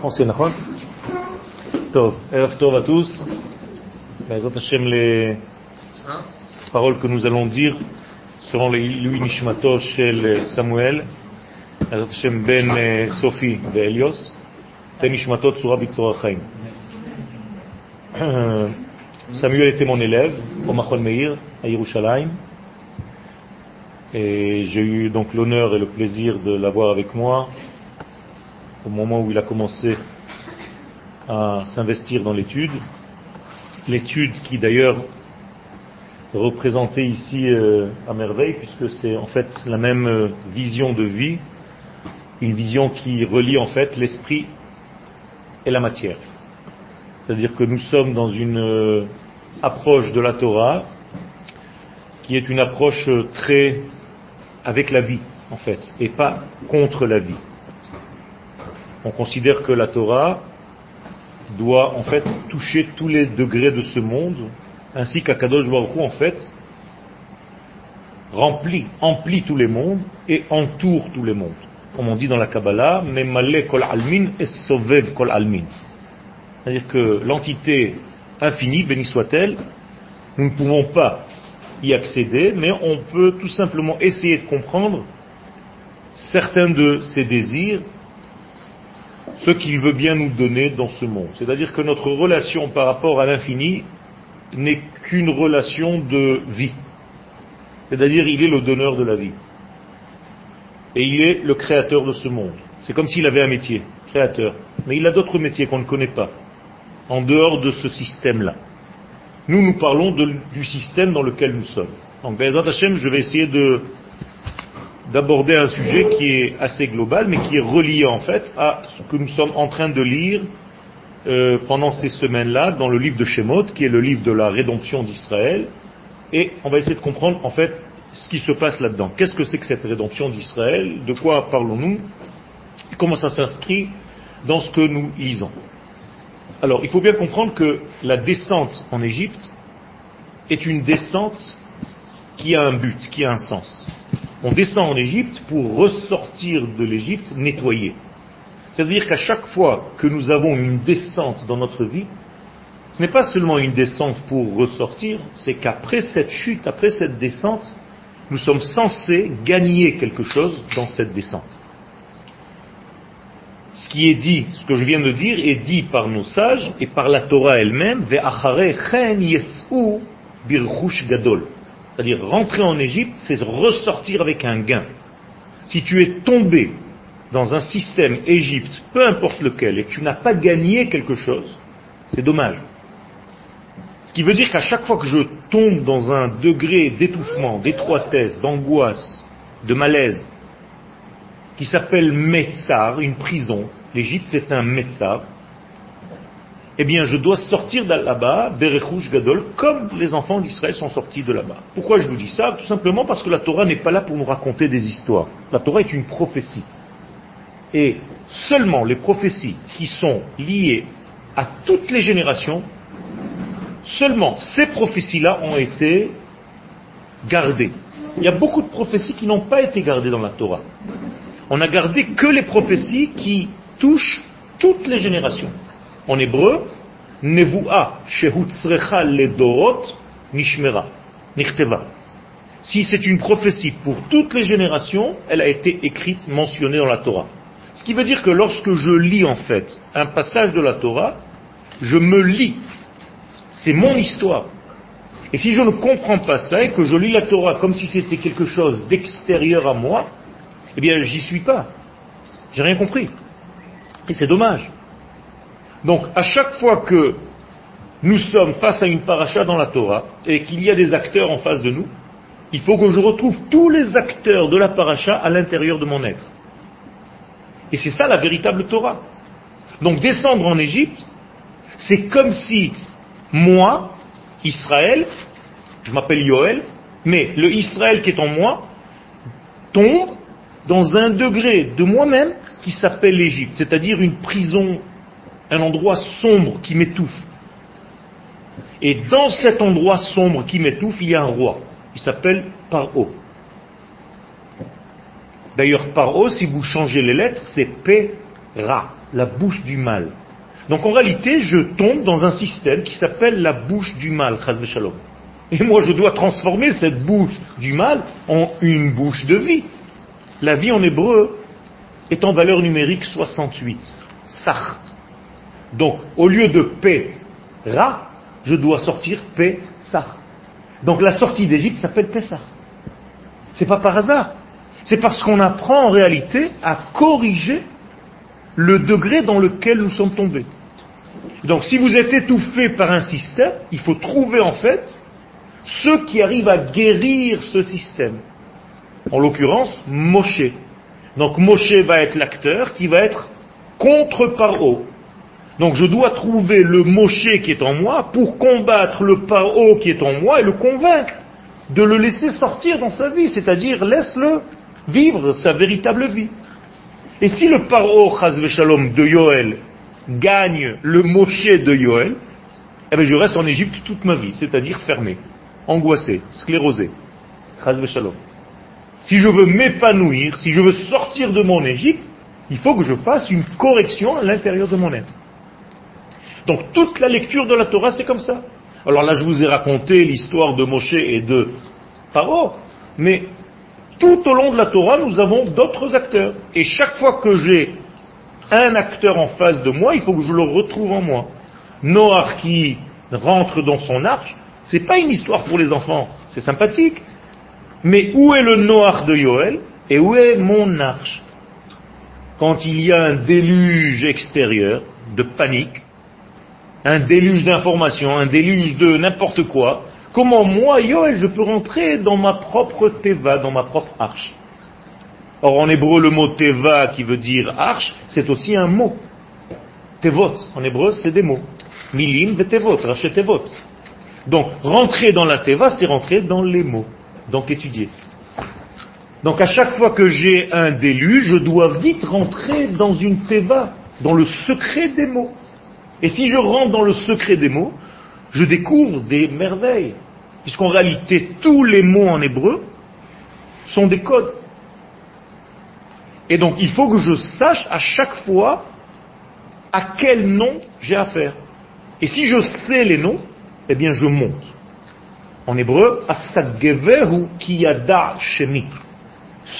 français, Tov, Erev Tov à tous. les paroles que nous allons dire seront les Lui Nishmato Shel Samuel, Ben euh, Sophie et Elios, Ben Nishmato Tsura euh, Samuel était mon élève au Machon Meir à Yerushalayim. Et j'ai eu donc l'honneur et le plaisir de l'avoir avec moi au moment où il a commencé à s'investir dans l'étude. L'étude qui d'ailleurs représentait ici euh, à merveille, puisque c'est en fait la même euh, vision de vie, une vision qui relie en fait l'esprit et la matière. C'est-à-dire que nous sommes dans une euh, approche de la Torah qui est une approche très avec la vie, en fait, et pas contre la vie. On considère que la Torah doit en fait toucher tous les degrés de ce monde, ainsi qu'Akadosh Baruch en fait, remplit, emplit tous les mondes et entoure tous les mondes. Comme on dit dans la Kabbalah, Memale kol et sovev kol almin. C'est-à-dire que l'entité infinie, béni soit-elle, nous ne pouvons pas y accéder, mais on peut tout simplement essayer de comprendre certains de ses désirs, ce qu'il veut bien nous donner dans ce monde. C'est-à-dire que notre relation par rapport à l'infini n'est qu'une relation de vie. C'est-à-dire il est le donneur de la vie. Et il est le créateur de ce monde. C'est comme s'il avait un métier, créateur. Mais il a d'autres métiers qu'on ne connaît pas, en dehors de ce système-là. Nous, nous parlons du système dans lequel nous sommes. Donc, Bezat Hashem, je vais essayer de d'aborder un sujet qui est assez global, mais qui est relié en fait à ce que nous sommes en train de lire euh, pendant ces semaines-là dans le livre de Shemot, qui est le livre de la rédemption d'Israël, et on va essayer de comprendre en fait ce qui se passe là-dedans. Qu'est-ce que c'est que cette rédemption d'Israël? De quoi parlons-nous? Comment ça s'inscrit dans ce que nous lisons? Alors, il faut bien comprendre que la descente en Égypte est une descente qui a un but, qui a un sens. On descend en Égypte pour ressortir de l'Égypte nettoyé. C'est-à-dire qu'à chaque fois que nous avons une descente dans notre vie, ce n'est pas seulement une descente pour ressortir, c'est qu'après cette chute, après cette descente, nous sommes censés gagner quelque chose dans cette descente ce qui est dit, ce que je viens de dire, est dit par nos sages et par la Torah elle-même, gadol. C'est-à-dire, rentrer en Égypte, c'est ressortir avec un gain. Si tu es tombé dans un système Égypte, peu importe lequel, et que tu n'as pas gagné quelque chose, c'est dommage. Ce qui veut dire qu'à chaque fois que je tombe dans un degré d'étouffement, d'étroitesse, d'angoisse, de malaise, qui s'appelle Metzar, une prison. L'Égypte, c'est un Metzar. Eh bien, je dois sortir de là-bas, Gadol, comme les enfants d'Israël sont sortis de là-bas. Pourquoi je vous dis ça? Tout simplement parce que la Torah n'est pas là pour nous raconter des histoires. La Torah est une prophétie. Et seulement les prophéties qui sont liées à toutes les générations, seulement ces prophéties-là ont été gardées. Il y a beaucoup de prophéties qui n'ont pas été gardées dans la Torah on a gardé que les prophéties qui touchent toutes les générations. En hébreu, Nevu'a shehutzrecha ledorot nishmera, nichteva. Si c'est une prophétie pour toutes les générations, elle a été écrite, mentionnée dans la Torah. Ce qui veut dire que lorsque je lis en fait un passage de la Torah, je me lis. C'est mon histoire. Et si je ne comprends pas ça et que je lis la Torah comme si c'était quelque chose d'extérieur à moi, eh bien, j'y suis pas. J'ai rien compris. Et c'est dommage. Donc, à chaque fois que nous sommes face à une paracha dans la Torah et qu'il y a des acteurs en face de nous, il faut que je retrouve tous les acteurs de la paracha à l'intérieur de mon être. Et c'est ça la véritable Torah. Donc descendre en Égypte, c'est comme si moi, Israël, je m'appelle Yoel, mais le Israël qui est en moi tombe dans un degré de moi-même qui s'appelle l'Égypte, c'est-à-dire une prison, un endroit sombre qui m'étouffe. Et dans cet endroit sombre qui m'étouffe, il y a un roi, qui s'appelle Paro. D'ailleurs, Paro, si vous changez les lettres, c'est P-Ra. la bouche du mal. Donc en réalité, je tombe dans un système qui s'appelle la bouche du mal, shalom. Et moi, je dois transformer cette bouche du mal en une bouche de vie. La vie en hébreu est en valeur numérique 68. Sach. Donc, au lieu de P, Ra, je dois sortir P, Sach. Donc la sortie d'Égypte s'appelle Pessah. C'est pas par hasard. C'est parce qu'on apprend en réalité à corriger le degré dans lequel nous sommes tombés. Donc si vous êtes étouffé par un système, il faut trouver en fait ceux qui arrivent à guérir ce système. En l'occurrence, Moshe. Donc Moshe va être l'acteur qui va être contre Paro. Donc je dois trouver le Moshe qui est en moi pour combattre le Paro qui est en moi et le convaincre de le laisser sortir dans sa vie, c'est-à-dire laisse-le vivre sa véritable vie. Et si le Paro Shalom de Yoel gagne le Moshe de Yoel, eh bien je reste en Égypte toute ma vie, c'est-à-dire fermé, angoissé, sclérosé. Shalom. Si je veux m'épanouir, si je veux sortir de mon Égypte, il faut que je fasse une correction à l'intérieur de mon être. Donc toute la lecture de la Torah, c'est comme ça. Alors là, je vous ai raconté l'histoire de Moshe et de Paro, mais tout au long de la Torah, nous avons d'autres acteurs. Et chaque fois que j'ai un acteur en face de moi, il faut que je le retrouve en moi. Noir qui rentre dans son arche, c'est pas une histoire pour les enfants, c'est sympathique. Mais où est le Noir de Yoel et où est mon arche? Quand il y a un déluge extérieur de panique, un déluge d'informations, un déluge de n'importe quoi, comment moi, Yoel, je peux rentrer dans ma propre teva, dans ma propre arche? Or en hébreu, le mot teva qui veut dire arche, c'est aussi un mot. Tevot, en hébreu, c'est des mots. Milim tevot, tevot. Donc, rentrer dans la teva, c'est rentrer dans les mots. Donc, étudier. Donc, à chaque fois que j'ai un déluge, je dois vite rentrer dans une teva, dans le secret des mots. Et si je rentre dans le secret des mots, je découvre des merveilles. Puisqu'en réalité, tous les mots en hébreu sont des codes. Et donc, il faut que je sache à chaque fois à quel nom j'ai affaire. Et si je sais les noms, eh bien, je monte. En hébreu, Asagevehu kiyada shemi.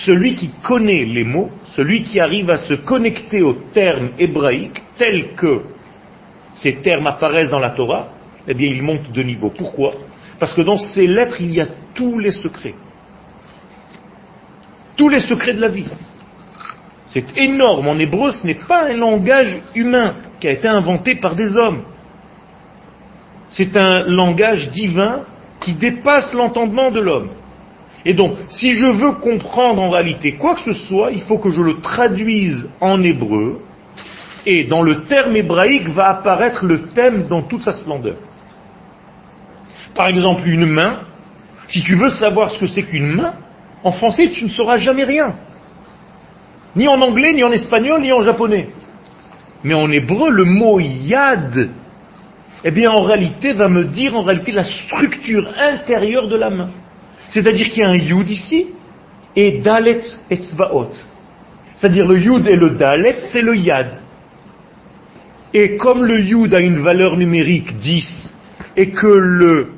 Celui qui connaît les mots, celui qui arrive à se connecter aux termes hébraïques tels que ces termes apparaissent dans la Torah, eh bien, il monte de niveau. Pourquoi? Parce que dans ces lettres, il y a tous les secrets. Tous les secrets de la vie. C'est énorme. En hébreu, ce n'est pas un langage humain qui a été inventé par des hommes. C'est un langage divin qui dépasse l'entendement de l'homme. Et donc, si je veux comprendre en réalité quoi que ce soit, il faut que je le traduise en hébreu, et dans le terme hébraïque va apparaître le thème dans toute sa splendeur. Par exemple, une main, si tu veux savoir ce que c'est qu'une main, en français tu ne sauras jamais rien. Ni en anglais, ni en espagnol, ni en japonais. Mais en hébreu, le mot yad, eh bien en réalité va me dire en réalité la structure intérieure de la main. C'est-à-dire qu'il y a un yud ici et dalet etzbaot. C'est-à-dire le yud et le dalet, c'est le yad. Et comme le yud a une valeur numérique 10 et que le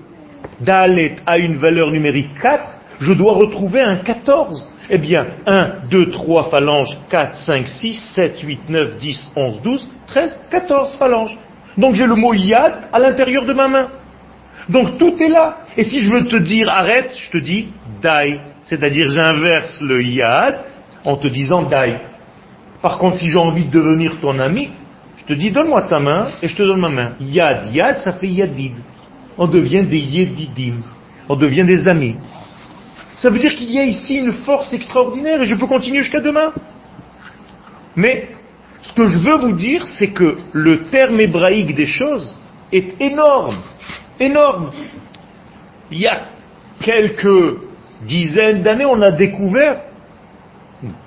dalet a une valeur numérique 4, je dois retrouver un 14. Eh bien, 1, 2, 3 phalanges, 4, 5, 6, 7, 8, 9, 10, 11, 12, 13, 14 phalanges. Donc j'ai le mot yad à l'intérieur de ma main. Donc tout est là. Et si je veux te dire arrête, je te dis dai. C'est-à-dire j'inverse le yad en te disant dai. Par contre, si j'ai envie de devenir ton ami, je te dis donne-moi ta main et je te donne ma main. Yad, yad, ça fait yadid. On devient des yedidim. On devient des amis. Ça veut dire qu'il y a ici une force extraordinaire et je peux continuer jusqu'à demain. Mais ce que je veux vous dire, c'est que le terme hébraïque des choses est énorme. Énorme. Il y a quelques dizaines d'années, on a découvert,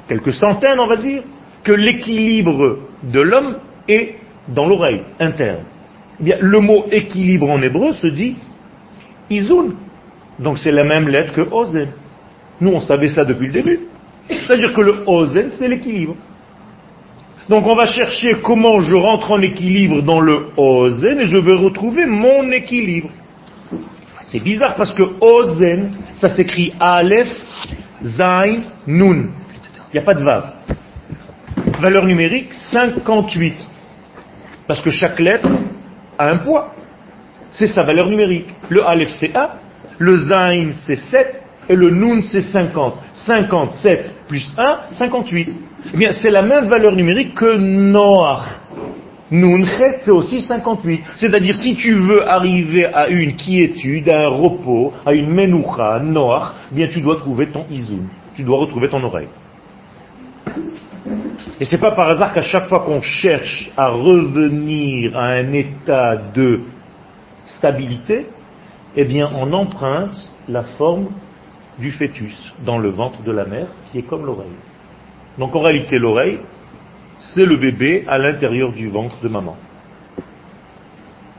quelques centaines on va dire, que l'équilibre de l'homme est dans l'oreille interne. Eh le mot équilibre en hébreu se dit izun. Donc c'est la même lettre que ozen. Nous, on savait ça depuis le début. C'est-à-dire que le ozen, c'est l'équilibre. Donc on va chercher comment je rentre en équilibre dans le Ozen et je vais retrouver mon équilibre. C'est bizarre parce que Ozen, ça s'écrit Aleph, Zain, Nun. Il n'y a pas de Vav. Valeur numérique 58. Parce que chaque lettre a un poids. C'est sa valeur numérique. Le Aleph c'est 1, le Zain c'est 7 et le Nun c'est 50. 57 plus 1, 58. Eh bien, c'est la même valeur numérique que Noach. Nunchet, c'est aussi 58. C'est-à-dire, si tu veux arriver à une quiétude, à un repos, à une menoucha, Noach, eh bien, tu dois trouver ton izun. Tu dois retrouver ton oreille. Et c'est pas par hasard qu'à chaque fois qu'on cherche à revenir à un état de stabilité, eh bien, on emprunte la forme du fœtus dans le ventre de la mère, qui est comme l'oreille. Donc en réalité, l'oreille, c'est le bébé à l'intérieur du ventre de maman.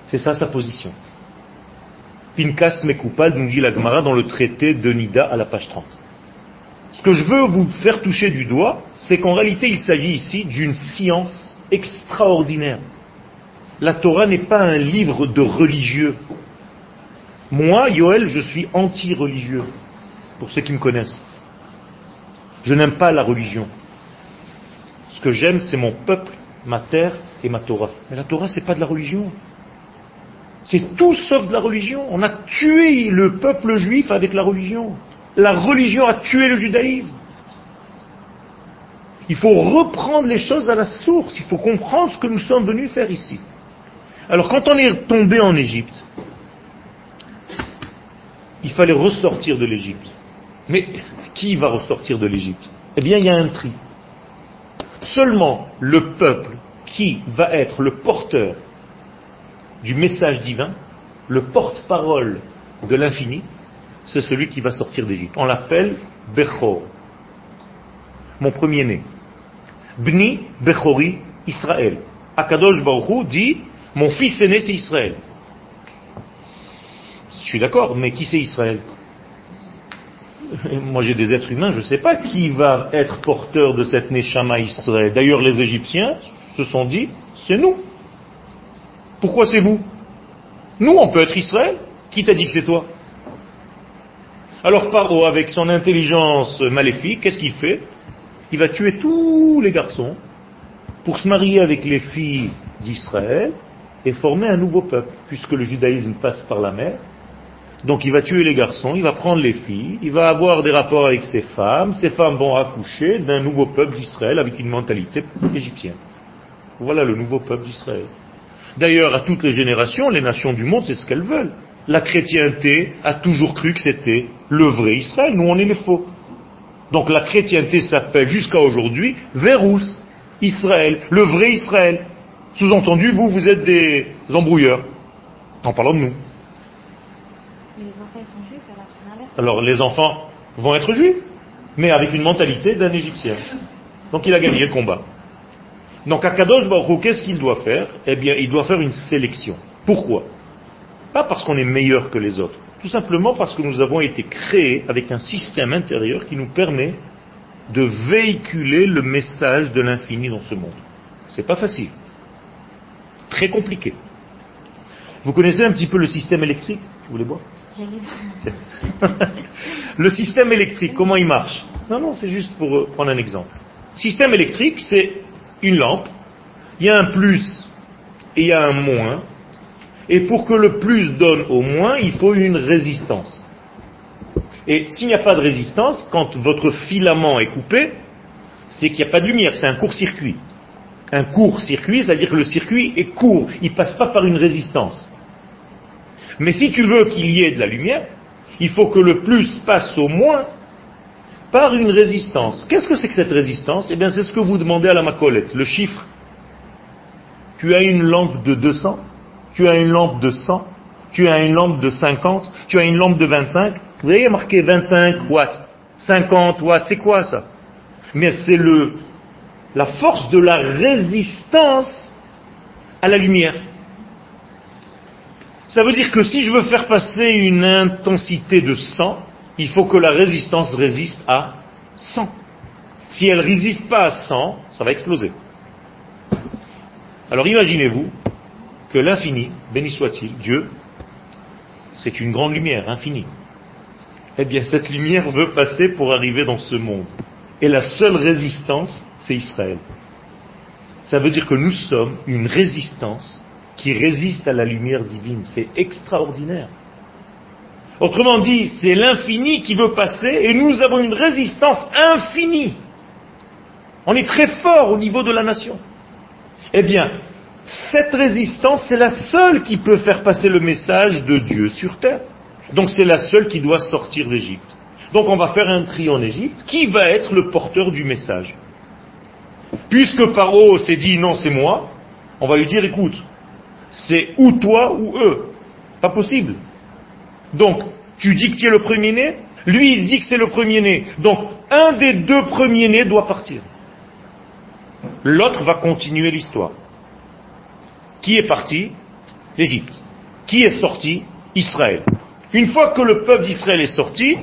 C'est ça sa position. Pinkas Mekupal nous dit la Gemara dans le traité de Nida à la page 30. Ce que je veux vous faire toucher du doigt, c'est qu'en réalité, il s'agit ici d'une science extraordinaire. La Torah n'est pas un livre de religieux. Moi, Yoel, je suis anti-religieux, pour ceux qui me connaissent. Je n'aime pas la religion. Ce que j'aime, c'est mon peuple, ma terre et ma Torah. Mais la Torah, c'est pas de la religion. C'est tout sauf de la religion. On a tué le peuple juif avec la religion. La religion a tué le judaïsme. Il faut reprendre les choses à la source. Il faut comprendre ce que nous sommes venus faire ici. Alors quand on est tombé en Égypte, il fallait ressortir de l'Égypte. Mais qui va ressortir de l'Égypte? Eh bien, il y a un tri. Seulement le peuple qui va être le porteur du message divin, le porte-parole de l'infini, c'est celui qui va sortir d'Égypte. On l'appelle Bechor, mon premier-né. Bni Bechori Israël. Akadosh Baruch dit, mon fils aîné c'est Israël. Je suis d'accord, mais qui c'est Israël? Moi j'ai des êtres humains, je ne sais pas qui va être porteur de cette Neshama Israël. D'ailleurs, les Égyptiens se sont dit, c'est nous. Pourquoi c'est vous? Nous, on peut être Israël. Qui t'a dit que c'est toi? Alors Paro, avec son intelligence maléfique, qu'est-ce qu'il fait? Il va tuer tous les garçons pour se marier avec les filles d'Israël et former un nouveau peuple, puisque le judaïsme passe par la mer, donc il va tuer les garçons, il va prendre les filles, il va avoir des rapports avec ses femmes, ces femmes vont accoucher d'un nouveau peuple d'Israël avec une mentalité égyptienne. Voilà le nouveau peuple d'Israël. D'ailleurs, à toutes les générations, les nations du monde, c'est ce qu'elles veulent. La chrétienté a toujours cru que c'était le vrai Israël, nous on est les faux. Donc la chrétienté s'appelle jusqu'à aujourd'hui Vérous, Israël, le vrai Israël. Sous-entendu, vous, vous êtes des embrouilleurs, en parlant de nous. Alors les enfants vont être juifs, mais avec une mentalité d'un Égyptien. Donc il a gagné le combat. Donc Akadosh Baruch qu'est-ce qu'il doit faire? Eh bien, il doit faire une sélection. Pourquoi? Pas parce qu'on est meilleur que les autres, tout simplement parce que nous avons été créés avec un système intérieur qui nous permet de véhiculer le message de l'infini dans ce monde. C'est pas facile. Très compliqué. Vous connaissez un petit peu le système électrique? Vous voulez voir le système électrique, comment il marche? Non, non, c'est juste pour euh, prendre un exemple. Système électrique, c'est une lampe, il y a un plus et il y a un moins, et pour que le plus donne au moins, il faut une résistance. Et s'il n'y a pas de résistance, quand votre filament est coupé, c'est qu'il n'y a pas de lumière, c'est un court-circuit. Un court-circuit, c'est-à-dire que le circuit est court, il ne passe pas par une résistance. Mais si tu veux qu'il y ait de la lumière, il faut que le plus passe au moins par une résistance. Qu'est-ce que c'est que cette résistance? Eh bien, c'est ce que vous demandez à la macolette, le chiffre. Tu as une lampe de 200, tu as une lampe de 100, tu as une lampe de 50, tu as une lampe de 25. Vous voyez marqué 25 watts, 50 watts, c'est quoi ça? Mais c'est le, la force de la résistance à la lumière. Ça veut dire que si je veux faire passer une intensité de 100, il faut que la résistance résiste à 100. Si elle ne résiste pas à 100, ça va exploser. Alors imaginez-vous que l'infini, béni soit-il, Dieu, c'est une grande lumière, infinie. Eh bien, cette lumière veut passer pour arriver dans ce monde. Et la seule résistance, c'est Israël. Ça veut dire que nous sommes une résistance qui résiste à la lumière divine. C'est extraordinaire. Autrement dit, c'est l'infini qui veut passer et nous avons une résistance infinie. On est très fort au niveau de la nation. Eh bien, cette résistance, c'est la seule qui peut faire passer le message de Dieu sur terre. Donc c'est la seule qui doit sortir d'Égypte. Donc on va faire un tri en Égypte. Qui va être le porteur du message? Puisque Paro s'est dit non, c'est moi, on va lui dire écoute, c'est ou toi ou eux. Pas possible. Donc, tu dis que tu es le premier-né, lui il dit que c'est le premier-né. Donc, un des deux premiers-nés doit partir. L'autre va continuer l'histoire. Qui est parti? L'Égypte. Qui est sorti? Israël. Une fois que le peuple d'Israël est sorti,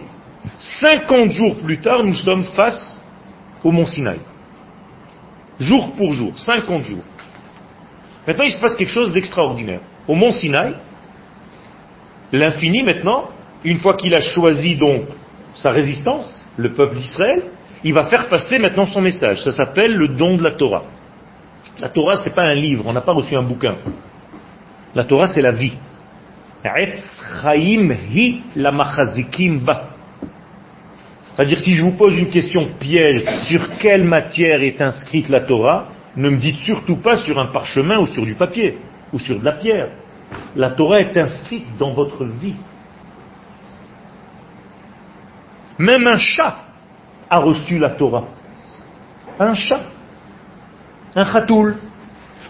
50 jours plus tard, nous sommes face au mont Sinaï. Jour pour jour, 50 jours. Maintenant, il se passe quelque chose d'extraordinaire. Au mont Sinaï, l'infini maintenant, une fois qu'il a choisi donc sa résistance, le peuple d'Israël, il va faire passer maintenant son message. Ça s'appelle le don de la Torah. La Torah, c'est pas un livre, on n'a pas reçu un bouquin. La Torah, c'est la vie. C'est-à-dire, si je vous pose une question piège, sur quelle matière est inscrite la Torah, ne me dites surtout pas sur un parchemin ou sur du papier, ou sur de la pierre. La Torah est inscrite dans votre vie. Même un chat a reçu la Torah. Un chat. Un chatoul.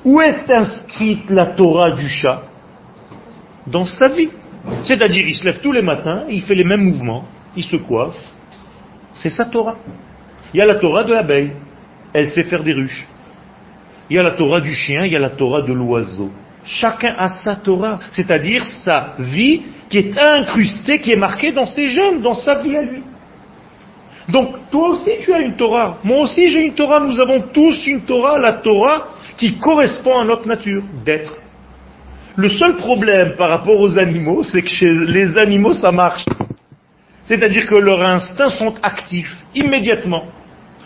Où est inscrite la Torah du chat? Dans sa vie. C'est-à-dire, il se lève tous les matins, il fait les mêmes mouvements, il se coiffe. C'est sa Torah. Il y a la Torah de l'abeille. Elle sait faire des ruches. Il y a la Torah du chien, il y a la Torah de l'oiseau. Chacun a sa Torah, c'est-à-dire sa vie qui est incrustée, qui est marquée dans ses gènes, dans sa vie à lui. Donc toi aussi tu as une Torah, moi aussi j'ai une Torah, nous avons tous une Torah, la Torah qui correspond à notre nature d'être. Le seul problème par rapport aux animaux, c'est que chez les animaux ça marche. C'est-à-dire que leurs instincts sont actifs immédiatement.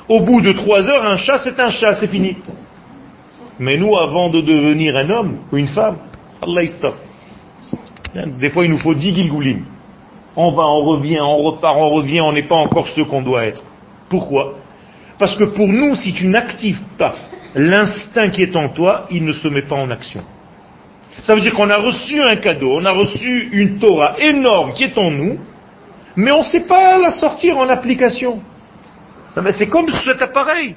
Au bout de trois heures, un chat c'est un chat, c'est fini. Mais nous, avant de devenir un homme ou une femme, Allah. Des fois, il nous faut dix gilgoulim. On va, on revient, on repart, on revient, on n'est pas encore ce qu'on doit être. Pourquoi? Parce que pour nous, si tu n'actives pas l'instinct qui est en toi, il ne se met pas en action. Ça veut dire qu'on a reçu un cadeau, on a reçu une Torah énorme qui est en nous, mais on ne sait pas la sortir en application. C'est comme cet appareil.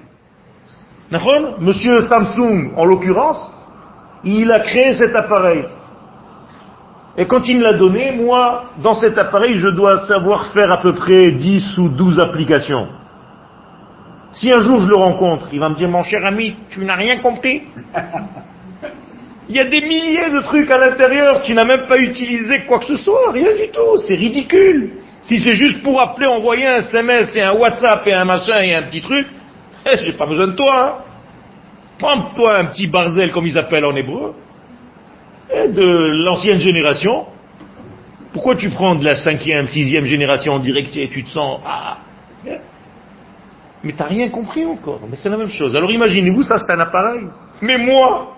Monsieur Samsung, en l'occurrence, il a créé cet appareil. Et quand il me l'a donné, moi, dans cet appareil, je dois savoir faire à peu près 10 ou 12 applications. Si un jour je le rencontre, il va me dire, mon cher ami, tu n'as rien compris Il y a des milliers de trucs à l'intérieur, tu n'as même pas utilisé quoi que ce soit, rien du tout, c'est ridicule. Si c'est juste pour appeler, envoyer un SMS et un WhatsApp et un machin et un petit truc, eh, j'ai pas besoin de toi. Hein. Prends-toi un petit barzel, comme ils appellent en hébreu, de l'ancienne génération. Pourquoi tu prends de la cinquième, sixième génération en direct et tu te sens... Ah, eh. mais t'as rien compris encore. Mais c'est la même chose. Alors imaginez-vous, ça c'est un appareil. Mais moi,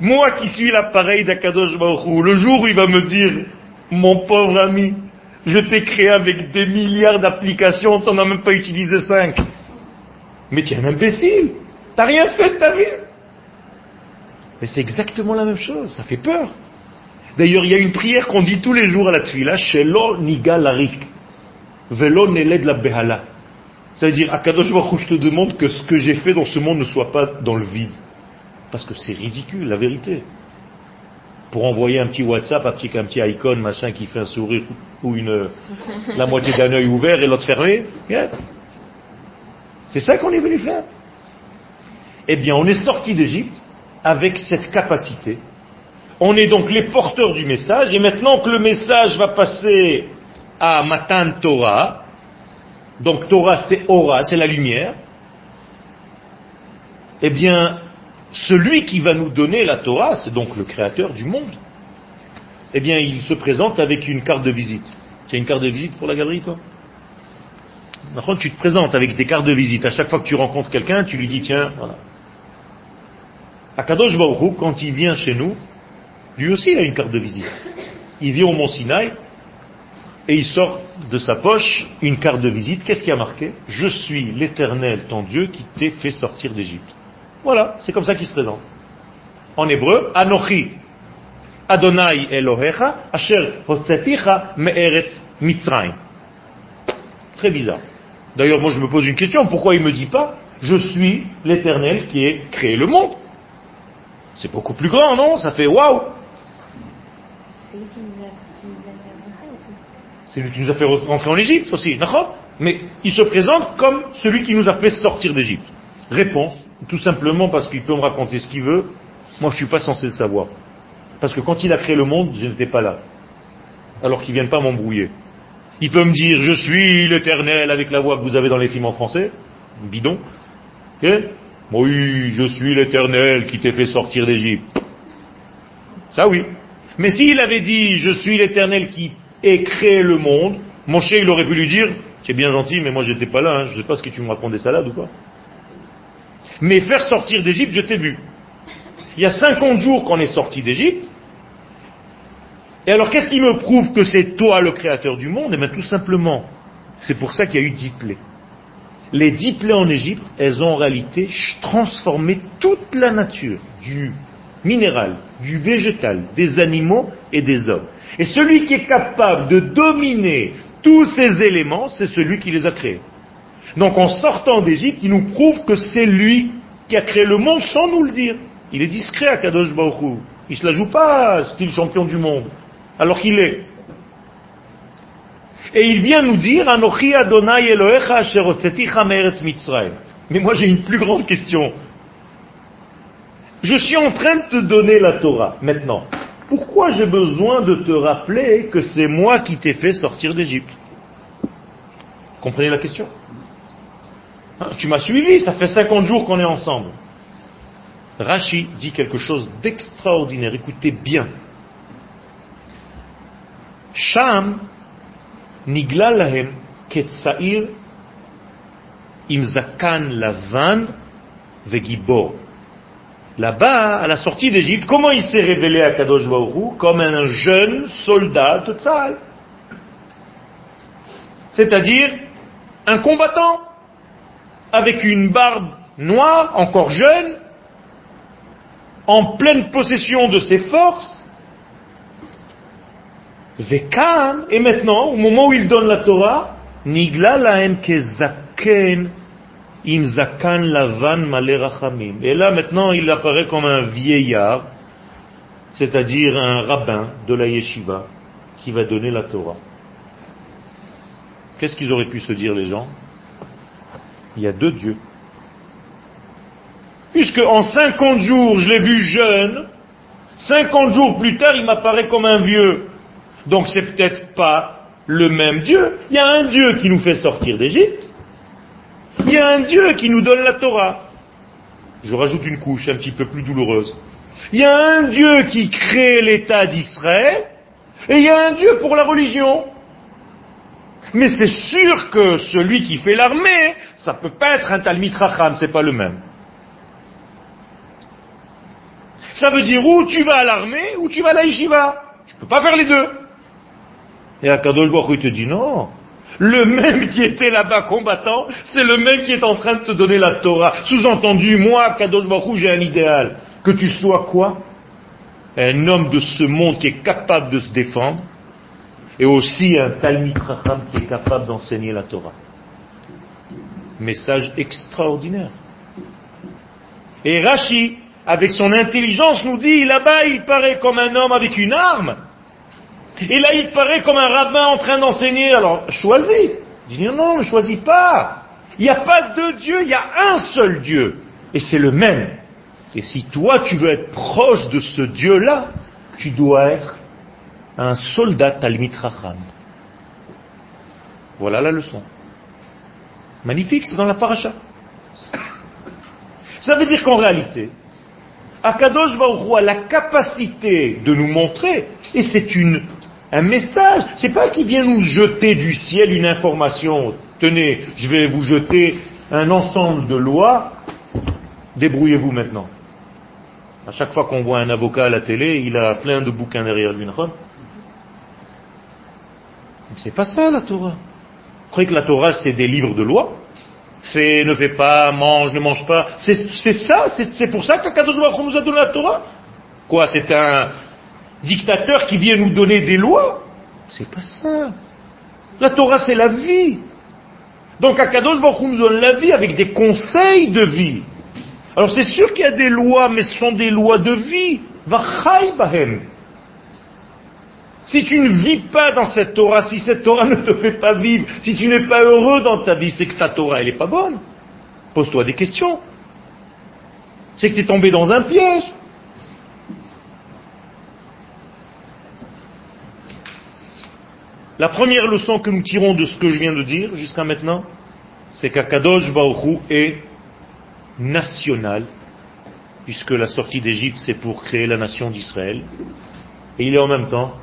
moi qui suis l'appareil d'Akadosh Baruch le jour où il va me dire, mon pauvre ami, je t'ai créé avec des milliards d'applications, t'en as même pas utilisé cinq. Mais tu es un imbécile. T'as rien fait de ta vie. Mais c'est exactement la même chose. Ça fait peur. D'ailleurs, il y a une prière qu'on dit tous les jours à la tfila, Shelo niga larik, velo de la behala. Ça veut dire, Akadosh Baruch je te demande que ce que j'ai fait dans ce monde ne soit pas dans le vide. Parce que c'est ridicule, la vérité. Pour envoyer un petit WhatsApp, un petit, un petit icon, machin, qui fait un sourire, ou une, la moitié d'un œil ouvert et l'autre fermé, c'est ça qu'on est venu faire. Eh bien, on est sorti d'Égypte avec cette capacité. On est donc les porteurs du message, et maintenant que le message va passer à Matan Torah, donc Torah c'est Ora, c'est la lumière, eh bien, celui qui va nous donner la Torah, c'est donc le créateur du monde, eh bien, il se présente avec une carte de visite. Tu as une carte de visite pour la galerie, toi? Par tu te présentes avec des cartes de visite. À chaque fois que tu rencontres quelqu'un, tu lui dis, tiens, voilà. Akadosh Baruch quand il vient chez nous, lui aussi il a une carte de visite. Il vient au Mont Sinaï et il sort de sa poche une carte de visite. Qu'est-ce qui a marqué? Je suis l'éternel, ton Dieu, qui t'ai fait sortir d'Égypte. Voilà, c'est comme ça qu'il se présente. En hébreu, Anochi, Adonai Elohecha, Asher Hotzeticha Me'eretz Mitzrayim. Très bizarre. D'ailleurs, moi je me pose une question, pourquoi il ne me dit pas Je suis l'éternel qui a créé le monde? C'est beaucoup plus grand, non? Ça fait waouh C'est lui qui nous a fait rentrer en Égypte aussi, d'accord? Mais il se présente comme celui qui nous a fait sortir d'Égypte. Réponse, tout simplement parce qu'il peut me raconter ce qu'il veut, moi je ne suis pas censé le savoir. Parce que quand il a créé le monde, je n'étais pas là. Alors qu'il ne vienne pas m'embrouiller. Il peut me dire, je suis l'éternel avec la voix que vous avez dans les films en français, bidon. Et oui, je suis l'éternel qui t'ai fait sortir d'Égypte. Ça oui. Mais s'il avait dit, je suis l'éternel qui ait créé le monde, mon chien il aurait pu lui dire, c'est bien gentil, mais moi j'étais pas là, hein, je ne sais pas ce que tu me racontes des salades ou quoi. Mais faire sortir d'Égypte, je t'ai vu. Il y a 50 jours qu'on est sorti d'Égypte. Et alors qu'est-ce qui me prouve que c'est toi le créateur du monde? Eh bien tout simplement, c'est pour ça qu'il y a eu dix plaies. Les dix plaies en Égypte, elles ont en réalité transformé toute la nature, du minéral, du végétal, des animaux et des hommes. Et celui qui est capable de dominer tous ces éléments, c'est celui qui les a créés. Donc en sortant d'Égypte, il nous prouve que c'est lui qui a créé le monde sans nous le dire. Il est discret à Kadosh Baruch Il se la joue pas style champion du monde, alors qu'il est. Et il vient nous dire, Anochi Adonai Elohecha Mitzrayim. Mais moi j'ai une plus grande question. Je suis en train de te donner la Torah maintenant. Pourquoi j'ai besoin de te rappeler que c'est moi qui t'ai fait sortir d'Égypte? Comprenez la question? Ah, Tu m'as suivi, ça fait 50 jours qu'on est ensemble. Rashi dit quelque chose d'extraordinaire. Écoutez bien. Sham nigla lahem ketsair imzakan lavan vegibor. Là-bas, à la sortie d'Égypte, comment il s'est révélé à Kadosh Baruch Comme un jeune soldat de. C'est-à-dire un combattant avec une barbe noire, encore jeune, en pleine possession de ses forces, Vekan, et maintenant, au moment où il donne la Torah, Nigla laem kezaken im zakan lavan malerachamim. Et là, maintenant, il apparaît comme un vieillard, c'est-à-dire un rabbin de la yeshiva, qui va donner la Torah. Qu'est-ce qu'ils auraient pu se dire, les gens? Il y a deux dieux. Puisque en 50 jours, je l'ai vu jeune, 50 jours plus tard, il m'apparaît comme un vieux. Donc c'est peut-être pas le même Dieu. Il y a un Dieu qui nous fait sortir d'Égypte. Il y a un Dieu qui nous donne la Torah. Je rajoute une couche un petit peu plus douloureuse. Il y a un Dieu qui crée l'État d'Israël, et il y a un Dieu pour la religion. Mais c'est sûr que celui qui fait l'armée, ça peut pas être un Talmid Racham, c'est pas le même. Ça veut dire ou tu vas à l'armée ou tu vas à la yeshiva. Tu ne peux pas faire les deux. Et Akadosh Baruch te dit non. Le même qui était là-bas combattant, c'est le même qui est en train de te donner la Torah. Sous-entendu, moi, Kadosh Baruch j'ai un idéal. Que tu sois quoi? Un homme de ce monde qui est capable de se défendre, et aussi un Talmid Racham qui est capable d'enseigner la Torah. Message extraordinaire. Et Rashi, avec son intelligence, nous dit, là-bas, il paraît comme un homme avec une arme. Et là, il paraît comme un rabbin en train d'enseigner. Alors, choisis. Il dit, non, ne choisis pas. Il n'y a pas deux dieux, il y a un seul Dieu. Et c'est le même. Et si toi, tu veux être proche de ce Dieu-là, tu dois être un soldat Talmid Racham. Voilà la leçon. Magnifique, c'est dans la paracha. Ça veut dire qu'en réalité, Akadosh Baruch a la capacité de nous montrer, et c'est une, un message, c'est pas qu'il vient nous jeter du ciel une information, tenez, je vais vous jeter un ensemble de lois, débrouillez-vous maintenant. À chaque fois qu'on voit un avocat à la télé, il a plein de bouquins derrière lui. C'est pas ça la Torah. Vous croyez que la Torah c'est des livres de loi Fais, ne fais pas, mange, ne mange pas. C'est ça, c'est pour ça qu'Akadosh Baruch nous a donné la Torah? Quoi, c'est un dictateur qui vient nous donner des lois C'est pas ça. La Torah c'est la vie. Donc Akadosh Baruch nous donne la vie avec des conseils de vie. Alors c'est sûr qu'il y a des lois, mais ce sont des lois de vie. bahem. Si tu ne vis pas dans cette Torah, si cette Torah ne te fait pas vivre, si tu n'es pas heureux dans ta vie, c'est que ta Torah, elle n'est pas bonne. Pose-toi des questions. C'est que tu es tombé dans un piège. La première leçon que nous tirons de ce que je viens de dire jusqu'à maintenant, c'est qu'Akadosh Baruch est national, puisque la sortie d'Égypte c'est pour créer la nation d'Israël, et il est en même temps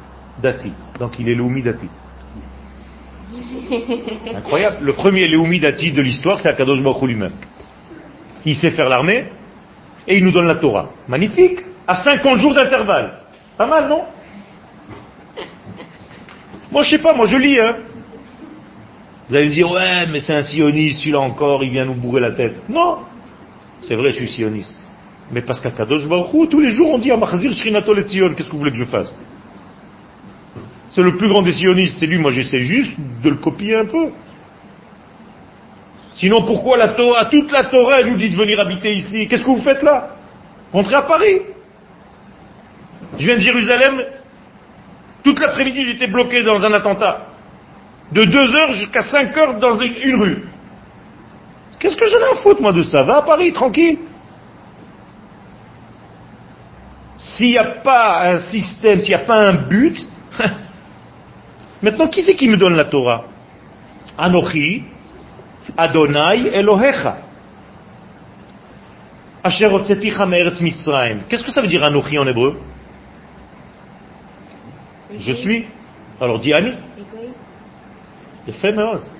Dati. Donc il est Léoumi Dati. Incroyable. Le premier Léoumi Dati de l'histoire, c'est Akadosh Baruch lui-même. Il sait faire l'armée, et il nous donne la Torah. Magnifique. À 50 jours d'intervalle. Pas mal, non? Moi, je sais pas, moi je lis, hein. Vous allez me dire, ouais, mais c'est un sioniste, celui-là encore, il vient nous bourrer la tête. Non, c'est vrai, je suis sioniste. Mais parce qu'à Kadosh Baruch tous les jours on dit à Machazir Shrinato le Sion, qu'est-ce que vous voulez que je fasse? C'est le plus grand des sionistes, c'est lui, moi j'essaie juste de le copier un peu. Sinon pourquoi la Torah, toute la Torah, elle nous dit de venir habiter ici? Qu'est-ce que vous faites là? Rentrez à Paris. Je viens de Jérusalem, toute l'après-midi j'étais bloqué dans un attentat. De deux heures jusqu'à cinq heures dans une rue. Qu'est-ce que j'en ai à foutre, moi, de ça? Va à Paris, tranquille. S'il n'y a pas un système, s'il n'y a pas un but, maintenant, qui c'est qui me donne la Torah? Anochi, Adonai, Elohecha. Qu'est-ce que ça veut dire Anochi en hébreu? Je suis. Alors dis Ani.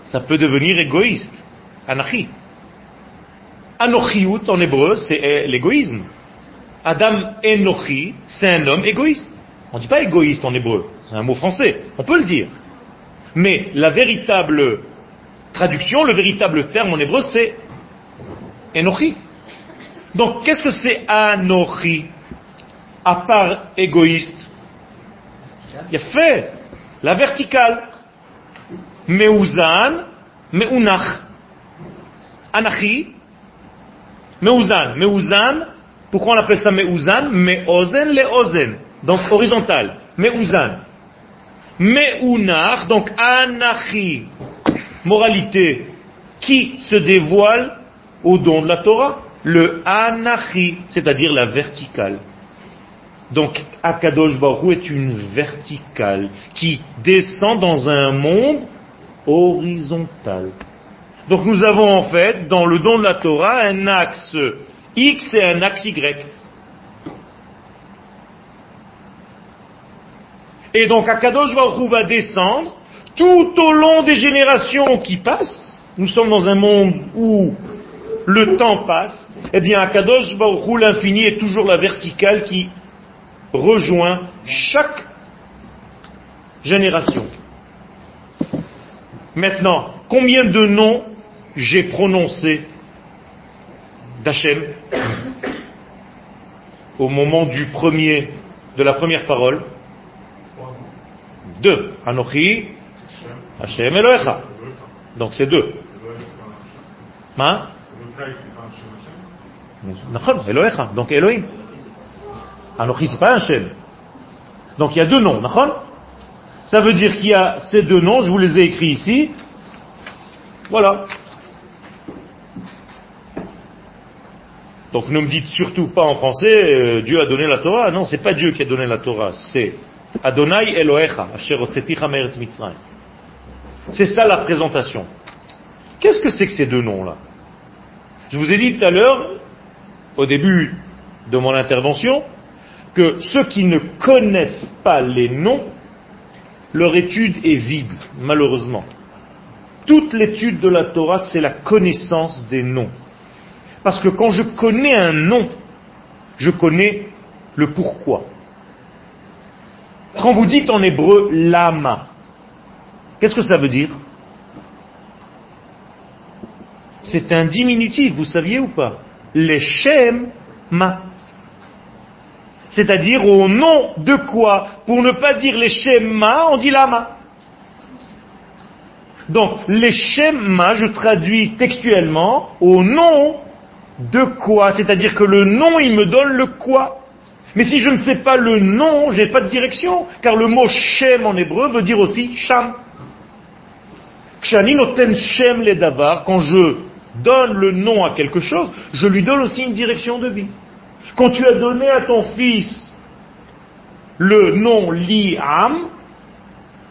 Ça peut devenir égoïste. Anachi. Anochiout en hébreu, c'est euh, l'égoïsme. Adam Enochi, c'est un homme égoïste. On ne dit pas égoïste en hébreu, c'est un mot français, on peut le dire. Mais la véritable traduction, le véritable terme en hébreu, c'est Enochi. Donc qu'est-ce que c'est Anochi? À part égoïste, il a fait la verticale. Meuzan, Meunach. Anachi, Meuzan. Meuzan, pourquoi on appelle ça Meozen le Ozen. Donc horizontal. Meuzan. Meunar, donc Anachi. Moralité. Qui se dévoile au don de la Torah? Le Anachi, c'est-à-dire la verticale. Donc Akadosh Baruch est une verticale qui descend dans un monde horizontal. Donc nous avons en fait, dans le don de la Torah, un axe X et un axe Y. Et donc Akadosh Baruch va descendre tout au long des générations qui passent. Nous sommes dans un monde où le temps passe. Eh bien, Akadosh Baruch l'infini est toujours la verticale qui rejoint chaque génération. Maintenant, combien de noms j'ai prononcé d'Hachem au moment du premier, de la première parole? Deux. Anochi, Hachem Elohecha. Donc c'est deux. Hein? Elohecha. Donc Elohim. Anochi, c'est pas Hachem. Donc il y a deux noms. Ça veut dire qu'il y a ces deux noms, je vous les ai écrits ici. Voilà. Donc ne me dites surtout pas en français, euh, Dieu a donné la Torah. Non, c'est pas Dieu qui a donné la Torah, c'est Adonai Elohecha. C'est ça la présentation. Qu'est-ce que c'est que ces deux noms-là? Je vous ai dit tout à l'heure, au début de mon intervention que ceux qui ne connaissent pas les noms, leur étude est vide, malheureusement. Toute l'étude de la Torah, c'est la connaissance des noms. Parce que quand je connais un nom, je connais le pourquoi. Quand vous dites en hébreu lama, qu'est-ce que ça veut dire? C'est un diminutif, vous saviez ou pas? Leshem ma. C'est-à-dire au nom de quoi Pour ne pas dire les ma, on dit lama. Donc, les ma, je traduis textuellement au nom de quoi C'est-à-dire que le nom, il me donne le quoi. Mais si je ne sais pas le nom, j'ai pas de direction, car le mot Shem en hébreu veut dire aussi Sham. Shem davar, quand je donne le nom à quelque chose, je lui donne aussi une direction de vie. Quand tu as donné à ton fils le nom Liam,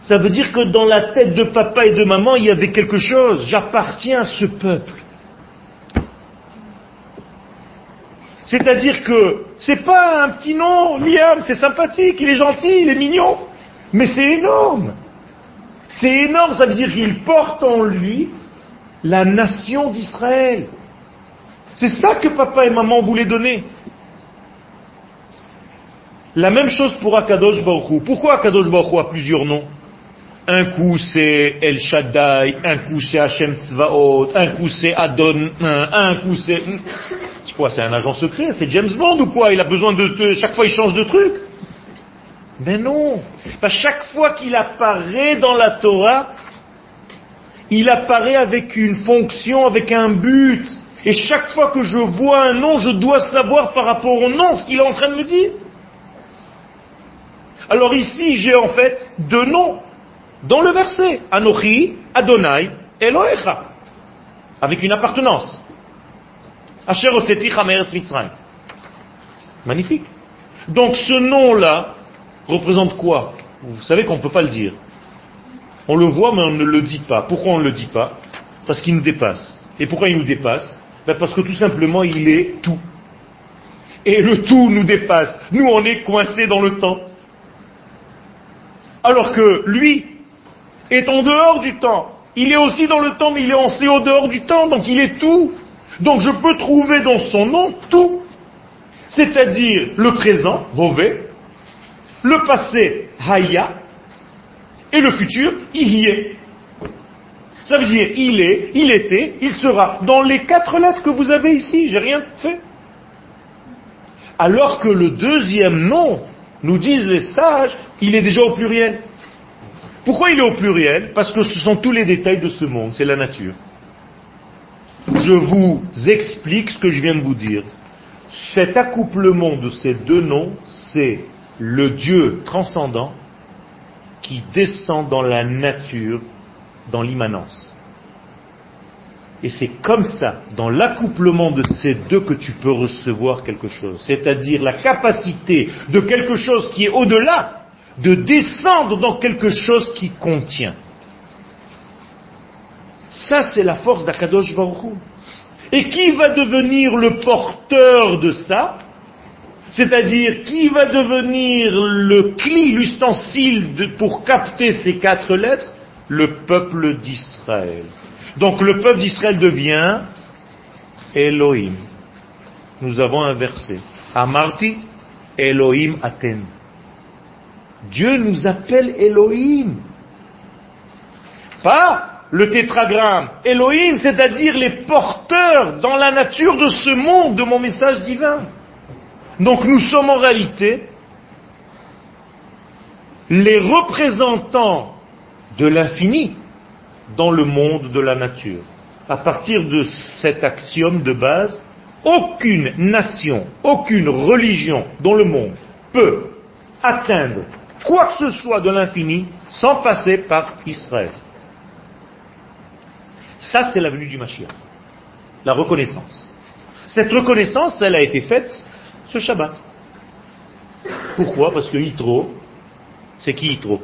ça veut dire que dans la tête de papa et de maman, il y avait quelque chose. J'appartiens à ce peuple. C'est-à-dire que c'est pas un petit nom, Liam, c'est sympathique, il est gentil, il est mignon, mais c'est énorme. C'est énorme, ça veut dire qu'il porte en lui la nation d'Israël. C'est ça que papa et maman voulaient donner. La même chose pour Akadosh Baruch Pourquoi Akadosh Baruch a plusieurs noms? Un coup c'est El Shaddai, un coup c'est Hashem Tzvaot, un coup c'est Adon, un coup c'est... C'est quoi C'est un agent secret? C'est James Bond ou quoi? Il a besoin de... Chaque fois il change de truc. Mais non. Chaque fois qu'il apparaît dans la Torah, il apparaît avec une fonction, avec un but. Et chaque fois que je vois un nom, je dois savoir par rapport au nom ce qu'il est en train de me dire. Alors ici, j'ai en fait deux noms dans le verset. Anochi, Adonai, Elohecha. Avec une appartenance. Magnifique. Donc ce nom-là représente quoi? Vous savez qu'on ne peut pas le dire. On le voit, mais on ne le dit pas. Pourquoi on ne le dit pas? Parce qu'il nous dépasse. Et pourquoi il nous dépasse? Ben Parce que tout simplement, il est tout. Et le tout nous dépasse. Nous, on est coincés dans le temps. Alors que lui est en dehors du temps. Il est aussi dans le temps, mais il est aussi au dehors du temps, donc il est tout. Donc je peux trouver dans son nom tout. C'est-à-dire le présent, Rové, le passé, Haya, et le futur, est. Ça veut dire il est, il était, il sera. Dans les quatre lettres que vous avez ici, j'ai rien fait. Alors que le deuxième nom, nous disent les sages, il est déjà au pluriel. Pourquoi il est au pluriel? Parce que ce sont tous les détails de ce monde, c'est la nature. Je vous explique ce que je viens de vous dire. Cet accouplement de ces deux noms, c'est le Dieu transcendant qui descend dans la nature, dans l'immanence. Et c'est comme ça, dans l'accouplement de ces deux, que tu peux recevoir quelque chose. C'est-à-dire la capacité de quelque chose qui est au-delà, de descendre dans quelque chose qui contient. Ça, c'est la force d'Akadosh Baruch Et qui va devenir le porteur de ça? C'est-à-dire, qui va devenir le cli, l'ustensile pour capter ces quatre lettres? Le peuple d'Israël. Donc le peuple d'Israël devient Elohim. Nous avons un verset. Amarti Elohim Aten. Dieu nous appelle Elohim. Pas le tétragramme. Elohim, c'est-à-dire les porteurs dans la nature de ce monde de mon message divin. Donc nous sommes en réalité les représentants de l'infini dans le monde de la nature. À partir de cet axiome de base, aucune nation, aucune religion dans le monde peut atteindre quoi que ce soit de l'infini sans passer par Israël. Ça, c'est la venue du Mashiach. La reconnaissance. Cette reconnaissance, elle a été faite ce Shabbat. Pourquoi? Parce que Yitro, c'est qui Yitro?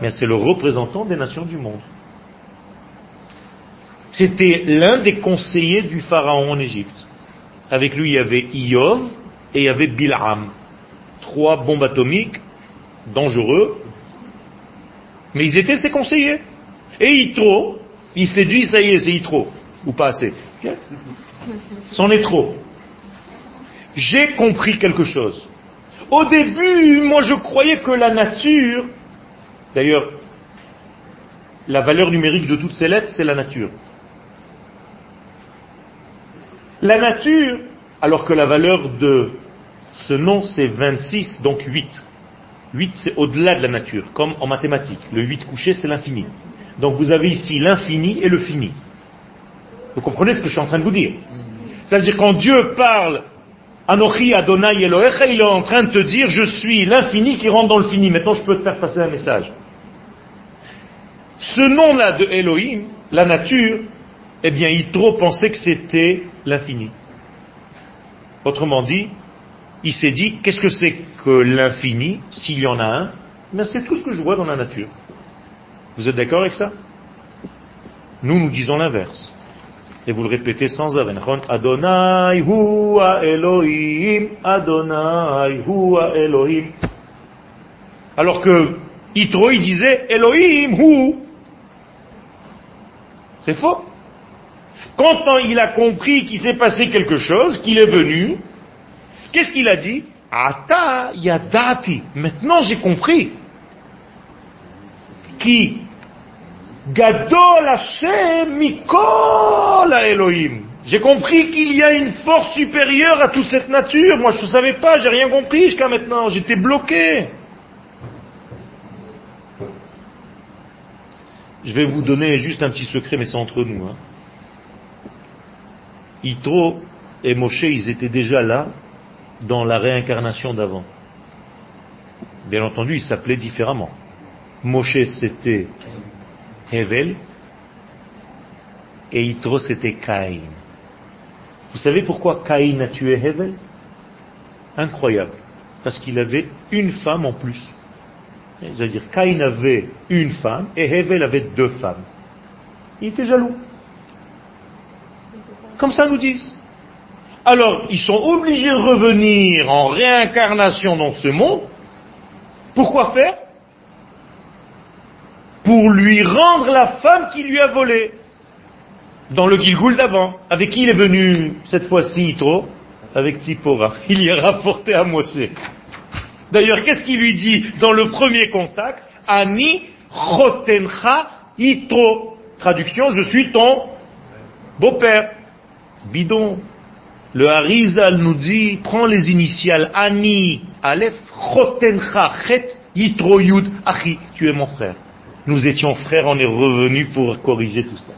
Mais c'est le représentant des nations du monde. C'était l'un des conseillers du pharaon en Égypte. Avec lui, il y avait Iov et il y avait Bil'am. Trois bombes atomiques, dangereux, mais ils étaient ses conseillers. Et Yitro, il s'est dit, ça y est, c'est Yitro. Ou pas assez. C'en est trop. J'ai compris quelque chose. Au début, moi je croyais que la nature, d'ailleurs, la valeur numérique de toutes ces lettres, c'est la nature. La nature, alors que la valeur de ce nom, c'est 26, donc 8. 8, c'est au-delà de la nature, comme en mathématiques. Le 8 couché, c'est l'infini. Donc vous avez ici l'infini et le fini. Vous comprenez ce que je suis en train de vous dire? C'est-à-dire quand Dieu parle Anochi Adonai Elohecha, il est en train de te dire je suis l'infini qui rentre dans le fini. Maintenant je peux te faire passer un message. Ce nom-là de Elohim, la nature, eh bien trop pensait que c'était l'infini. Autrement dit, il s'est dit, qu'est-ce que c'est que l'infini, s'il y en a un? Mais c'est tout ce que je vois dans la nature. Vous êtes d'accord avec ça? Nous, nous disons l'inverse. Et vous le répétez sans arrêt. Adonai Elohim, Adonai hua Elohim. Alors que Yitro, il disait Elohim hu. C'est faux. Quand il a compris qu'il s'est passé quelque chose, qu'il est venu, qu'est-ce qu'il a dit? Ata yadati. Maintenant j'ai compris. Qui? Gadol Hashem Mikol Elohim. J'ai compris qu'il y a une force supérieure à toute cette nature. Moi, je ne savais pas, j'ai rien compris jusqu'à maintenant. J'étais bloqué. Je vais vous donner juste un petit secret, mais c'est entre nous. Hein. Yitro et Moshe, ils étaient déjà là dans la réincarnation d'avant. Bien entendu, ils s'appelaient différemment. Moshe, c'était Hevel, et Yitro, c'était Caïn. Vous savez pourquoi Caïn a tué Hevel? Incroyable. Parce qu'il avait une femme en plus. C'est-à-dire, Caïn avait une femme et Hevel avait deux femmes. Il était jaloux. Comme ça nous disent. Alors, ils sont obligés de revenir en réincarnation dans ce monde. Pourquoi faire? Pour lui rendre la femme qui lui a volé. Dans le Gilgoul d'avant. Avec qui il est venu cette fois-ci, trop Avec Tzipora. Il y a rapporté à Mosé. D'ailleurs, qu'est-ce qu'il lui dit dans le premier contact? Ani chotencha itro. Traduction, je suis ton beau-père. Bidon. Le Harizal nous dit, prends les initiales Ani, Aleph, Chotencha, Chet, Yitro, Yud, Achi, tu es mon frère. Nous étions frères, on est revenus pour corriger tout ça.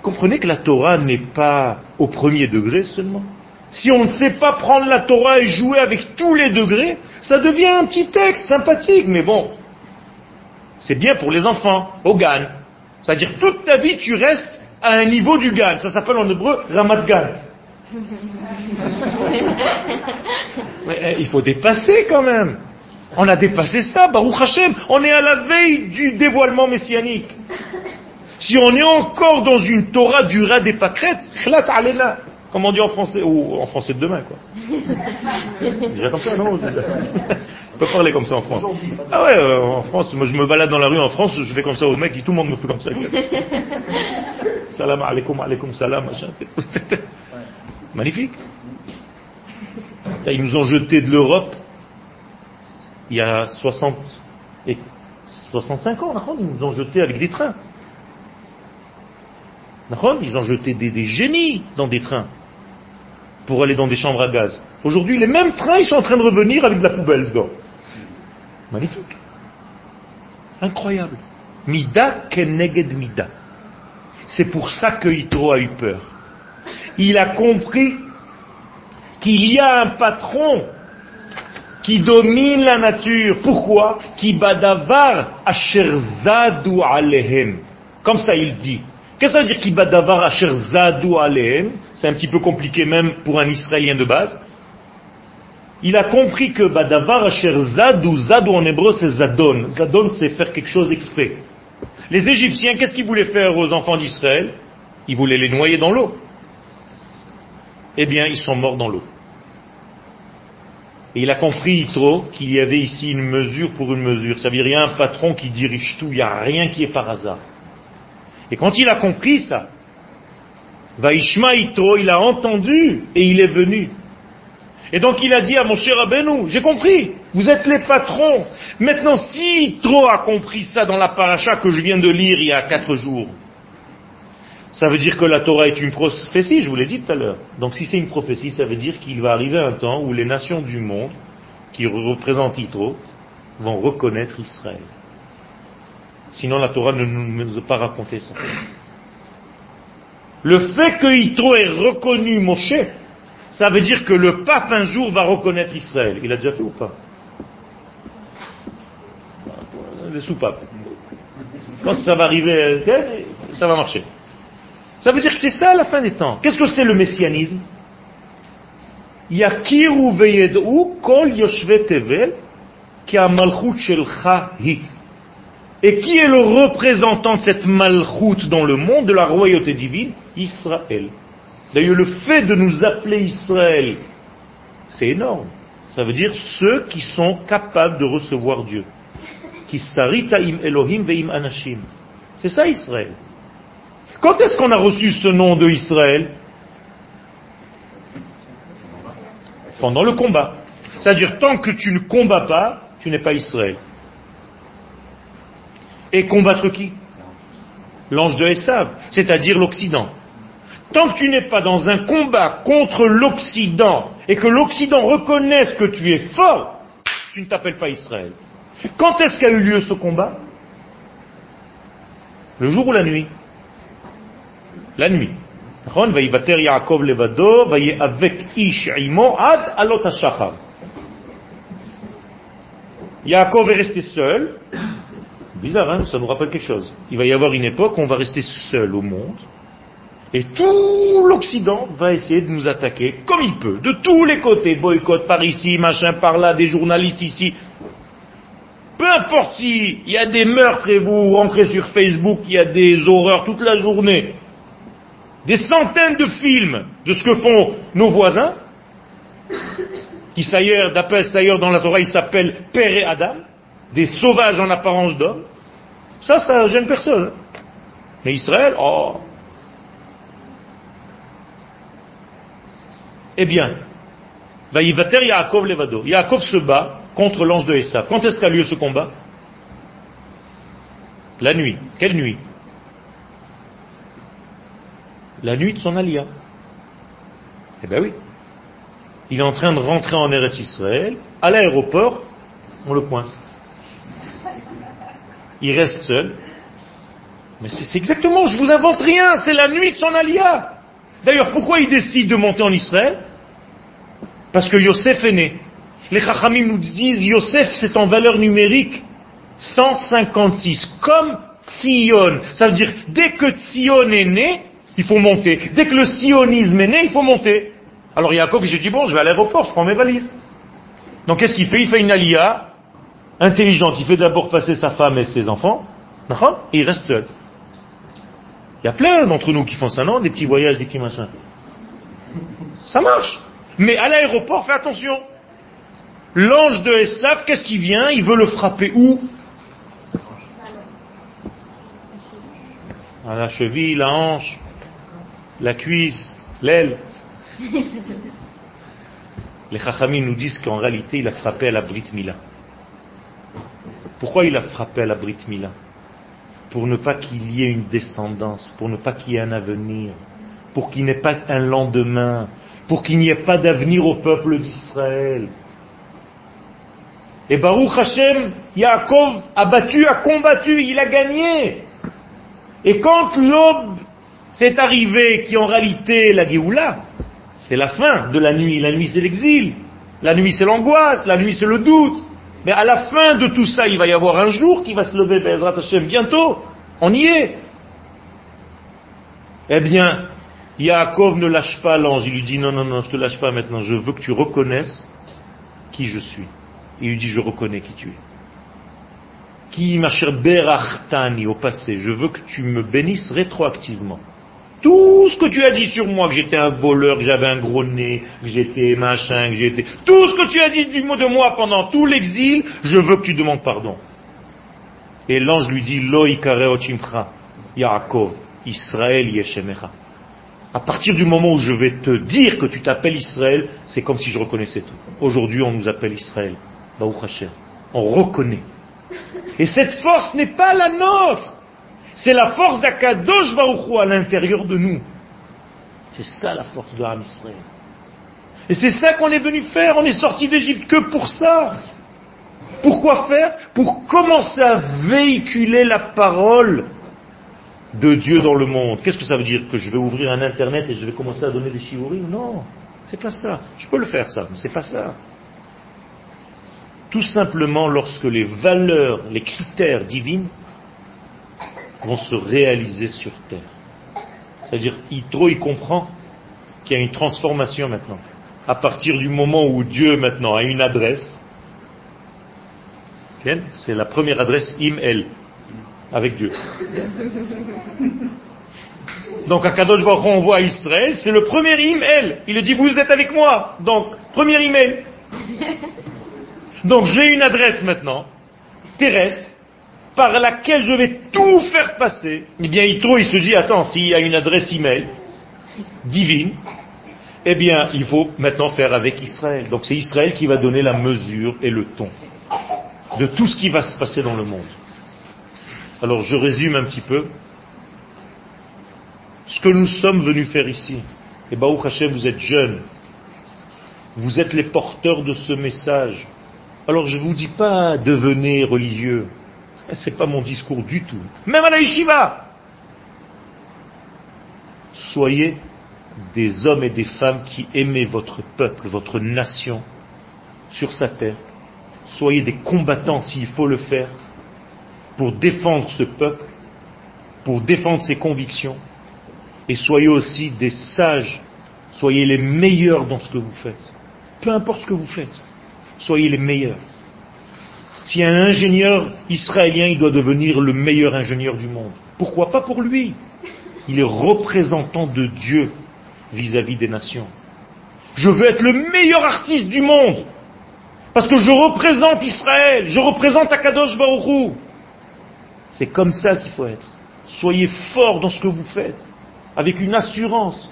Comprenez que la Torah n'est pas au premier degré seulement. Si on ne sait pas prendre la Torah et jouer avec tous les degrés, ça devient un petit texte sympathique, mais bon, c'est bien pour les enfants, au GAN. C'est-à-dire toute ta vie tu restes à un niveau du GAN. Ça s'appelle en hébreu Ramat GAN. Mais eh, il faut dépasser quand même. On a dépassé ça, Baruch Hashem. On est à la veille du dévoilement messianique. Si on est encore dans une Torah du rat des pâquerettes, chlat alena. Comme on dit en français, ou en français de demain, quoi. Déjà comme ça, non On peut parler comme ça en France. Ah ouais, euh, en France, moi je me balade dans la rue en France, je fais comme ça aux mecs, et tout le monde me fait comme ça. salam alaikum, alaikum salam, machin. Magnifique. Ils nous ont jeté de l'Europe il y a 60 et 65 ans, ils nous ont jeté avec des trains. Ils ont jeté des, des génies dans des trains pour aller dans des chambres à gaz. Aujourd'hui, les mêmes trains, ils sont en train de revenir avec de la poubelle dedans. Magnifique. Incroyable. Mida keneged mida. C'est pour ça que Yitro a eu peur. Il a compris qu'il y a un patron qui domine la nature. Pourquoi? Qui badavar asherzadu alehem. Comme ça il dit. Qu'est-ce que ça veut dire qui badavar asherzadu alehem? C'est un petit peu compliqué même pour un Israélien de base. Il a compris que badavar asherzadu, zadu en hébreu c'est zadon. Zadon c'est faire quelque chose exprès. Les Égyptiens, qu'est-ce qu'ils voulaient faire aux enfants d'Israël? Ils voulaient les noyer dans l'eau. eh bien, ils sont morts dans l'eau. Et il a compris trop qu'il y avait ici une mesure pour une mesure. Ça veut dire, il y a un patron qui dirige tout, il n'y a rien qui est par hasard. Et quand il a compris ça, Vaishma Itro, il a entendu et il est venu. Et donc il a dit à mon cher j'ai compris, vous êtes les patrons. Maintenant, si Itro a compris ça dans la paracha que je viens de lire il y a quatre jours, ça veut dire que la Torah est une prophétie, je vous l'ai dit tout à l'heure. Donc si c'est une prophétie, ça veut dire qu'il va arriver un temps où les nations du monde, qui représentent Yitro, vont reconnaître Israël. Sinon la Torah ne nous a pas raconté ça. Le fait que Yitro ait reconnu Moshe, ça veut dire que le pape un jour va reconnaître Israël. Il a déjà fait ou pas Les soupapes. Quand ça va arriver, ça va marcher. Ça veut dire que c'est ça la fin des temps. Qu'est-ce que c'est le messianisme? Yakiru veyed'u kol yoshve tevel ki malchut shelcha hi. Et qui est le représentant de cette malchut dans le monde, de la royauté divine? Israël. D'ailleurs, le fait de nous appeler Israël, c'est énorme. Ça veut dire ceux qui sont capables de recevoir Dieu. Qui sarita im Elohim veim anashim. C'est ça Israël. Quand est-ce qu'on a reçu ce nom de Israël? Pendant le combat. C'est-à-dire, tant que tu ne combats pas, tu n'es pas Israël. Et combattre qui? L'ange de Esav, c'est-à-dire l'Occident. Tant que tu n'es pas dans un combat contre l'Occident et que l'Occident reconnaisse que tu es fort, tu ne t'appelles pas Israël. Quand est-ce qu'a eu lieu ce combat? Le jour ou la nuit? La nuit. Yaakov est resté seul. Bizarre, hein ça nous rappelle quelque chose. Il va y avoir une époque où on va rester seul au monde. Et tout l'Occident va essayer de nous attaquer comme il peut, de tous les côtés. Boycott par ici, machin par là, des journalistes ici. Peu importe s'il y a des meurtres et vous rentrez sur Facebook, il y a des horreurs toute la journée des centaines de films de ce que font nos voisins, qui d'après d'ailleurs dans la Torah, ils s'appellent Père et Adam, des sauvages en apparence d'hommes. Ça, ça gêne personne. Mais Israël, oh. Eh bien, Vaïvater Yaakov Levado. Yaakov se bat contre l'ange de Esav. Quand est-ce qu'a lieu ce combat? La nuit. Quelle nuit? La nuit de son alia. Eh bien oui. Il est en train de rentrer en Eretz Israël. À l'aéroport, on le coince. Il reste seul. Mais c'est exactement, je vous invente rien, c'est la nuit de son alia. D'ailleurs, pourquoi il décide de monter en Israël? Parce que Yosef est né. Les Chachamim nous disent, Yosef c'est en valeur numérique 156, comme Tzion. Ça veut dire, dès que Tzion est né, il faut monter. Dès que le sionisme est né, il faut monter. Alors Yaakov, se dit, bon, je vais à l'aéroport, je prends mes valises. Donc qu'est-ce qu'il fait? Il fait une alia intelligente. Il fait d'abord passer sa femme et ses enfants, et il reste seul. Il y a plein d'entre nous qui font ça, non? Des petits voyages, des petits machins. Ça marche. Mais à l'aéroport, fais attention. L'ange de Esav, qu'est-ce qui vient? Il veut le frapper où? À la cheville, la hanche la cuisse, l'aile. Les Chachamim nous disent qu'en réalité, il a frappé à la Brit Mila. Pourquoi il a frappé à la Brit Mila? Pour ne pas qu'il y ait une descendance, pour ne pas qu'il y ait un avenir, pour qu'il n'y ait pas un lendemain, pour qu'il n'y ait pas d'avenir au peuple d'Israël. Et Baruch Hashem, Yaakov a battu, a combattu, il a gagné. Et quand l'aube c'est arrivé qui en réalité la Géoula, c'est la fin de la nuit. La nuit c'est l'exil, la nuit c'est l'angoisse, la nuit c'est le doute. Mais à la fin de tout ça, il va y avoir un jour qui va se lever, Bezrat Hashem, bientôt. On y est. Eh bien, Yaakov ne lâche pas l'ange. Il lui dit non, non, non, je te lâche pas maintenant. Je veux que tu reconnaisses qui je suis. Il lui dit je reconnais qui tu es. Qui ma chère Berachtani au passé. Je veux que tu me bénisses rétroactivement. Tout ce que tu as dit sur moi, que j'étais un voleur, que j'avais un gros nez, que j'étais machin, que j'étais... Tout ce que tu as dit de moi pendant tout l'exil, je veux que tu demandes pardon. Et l'ange lui dit, Lo Yaakov, Israël Yeshemecha. À partir du moment où je vais te dire que tu t'appelles Israël, c'est comme si je reconnaissais tout. Aujourd'hui, on nous appelle Israël. On reconnaît. Et cette force n'est pas la nôtre. C'est la force d'Akadosh Baruch à l'intérieur de nous. C'est ça la force de Ham Israël. Et c'est ça qu'on est venu faire. On est sorti d'Égypte que pour ça. Pourquoi faire? Pour commencer à véhiculer la parole de Dieu dans le monde. Qu'est-ce que ça veut dire? Que je vais ouvrir un internet et je vais commencer à donner des shiurim? Non, c'est pas ça. Je peux le faire ça, mais c'est pas ça. Tout simplement lorsque les valeurs, les critères divines vont se réaliser sur terre. C'est-à-dire, Yitro, il comprend qu'il y a une transformation maintenant. À partir du moment où Dieu maintenant a une adresse, c'est la première adresse im-el avec Dieu. Donc à Kadosh Baruch on voit Israël, c'est le premier email. Il dit vous êtes avec moi. Donc premier email. Donc j'ai une adresse maintenant terrestre par laquelle je vais tout faire passer. Eh bien Yitro il se dit attends s'il y a une adresse email divine, eh bien il faut maintenant faire avec Israël. Donc c'est Israël qui va donner la mesure et le ton de tout ce qui va se passer dans le monde. Alors je résume un petit peu ce que nous sommes venus faire ici. Et Baruch Hashem, vous êtes jeunes. Vous êtes les porteurs de ce message. Alors je ne vous dis pas devenez religieux. Ce n'est pas mon discours du tout. Même à la yeshiva. Soyez des hommes et des femmes qui aimez votre peuple, votre nation sur sa terre. Soyez des combattants s'il faut le faire pour défendre ce peuple, pour défendre ses convictions, et soyez aussi des sages, soyez les meilleurs dans ce que vous faites. Peu importe ce que vous faites, soyez les meilleurs. Si un ingénieur israélien, il doit devenir le meilleur ingénieur du monde. Pourquoi pas pour lui? Il est représentant de Dieu vis-à-vis des nations. Je veux être le meilleur artiste du monde. Parce que je représente Israël, je représente Akadosh Baruch c'est comme ça qu'il faut être. Soyez fort dans ce que vous faites, avec une assurance.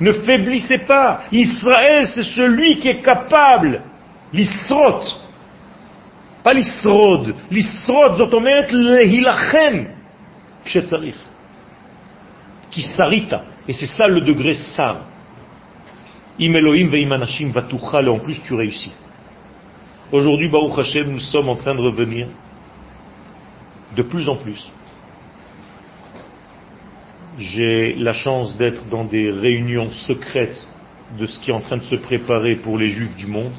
Ne faiblissez pas. Israël, c'est celui qui est capable, l'isrot, pas l'isrod, l'isrod, זאת l'hilachem, qui s'arita. Et c'est ça le degré sar. Im Elohim ve'imanashim vatuchal, et en plus tu réussis. Aujourd'hui, Baruch Hashem, nous sommes en train de revenir de plus en plus. J'ai la chance d'être dans des réunions secrètes de ce qui est en train de se préparer pour les juifs du monde.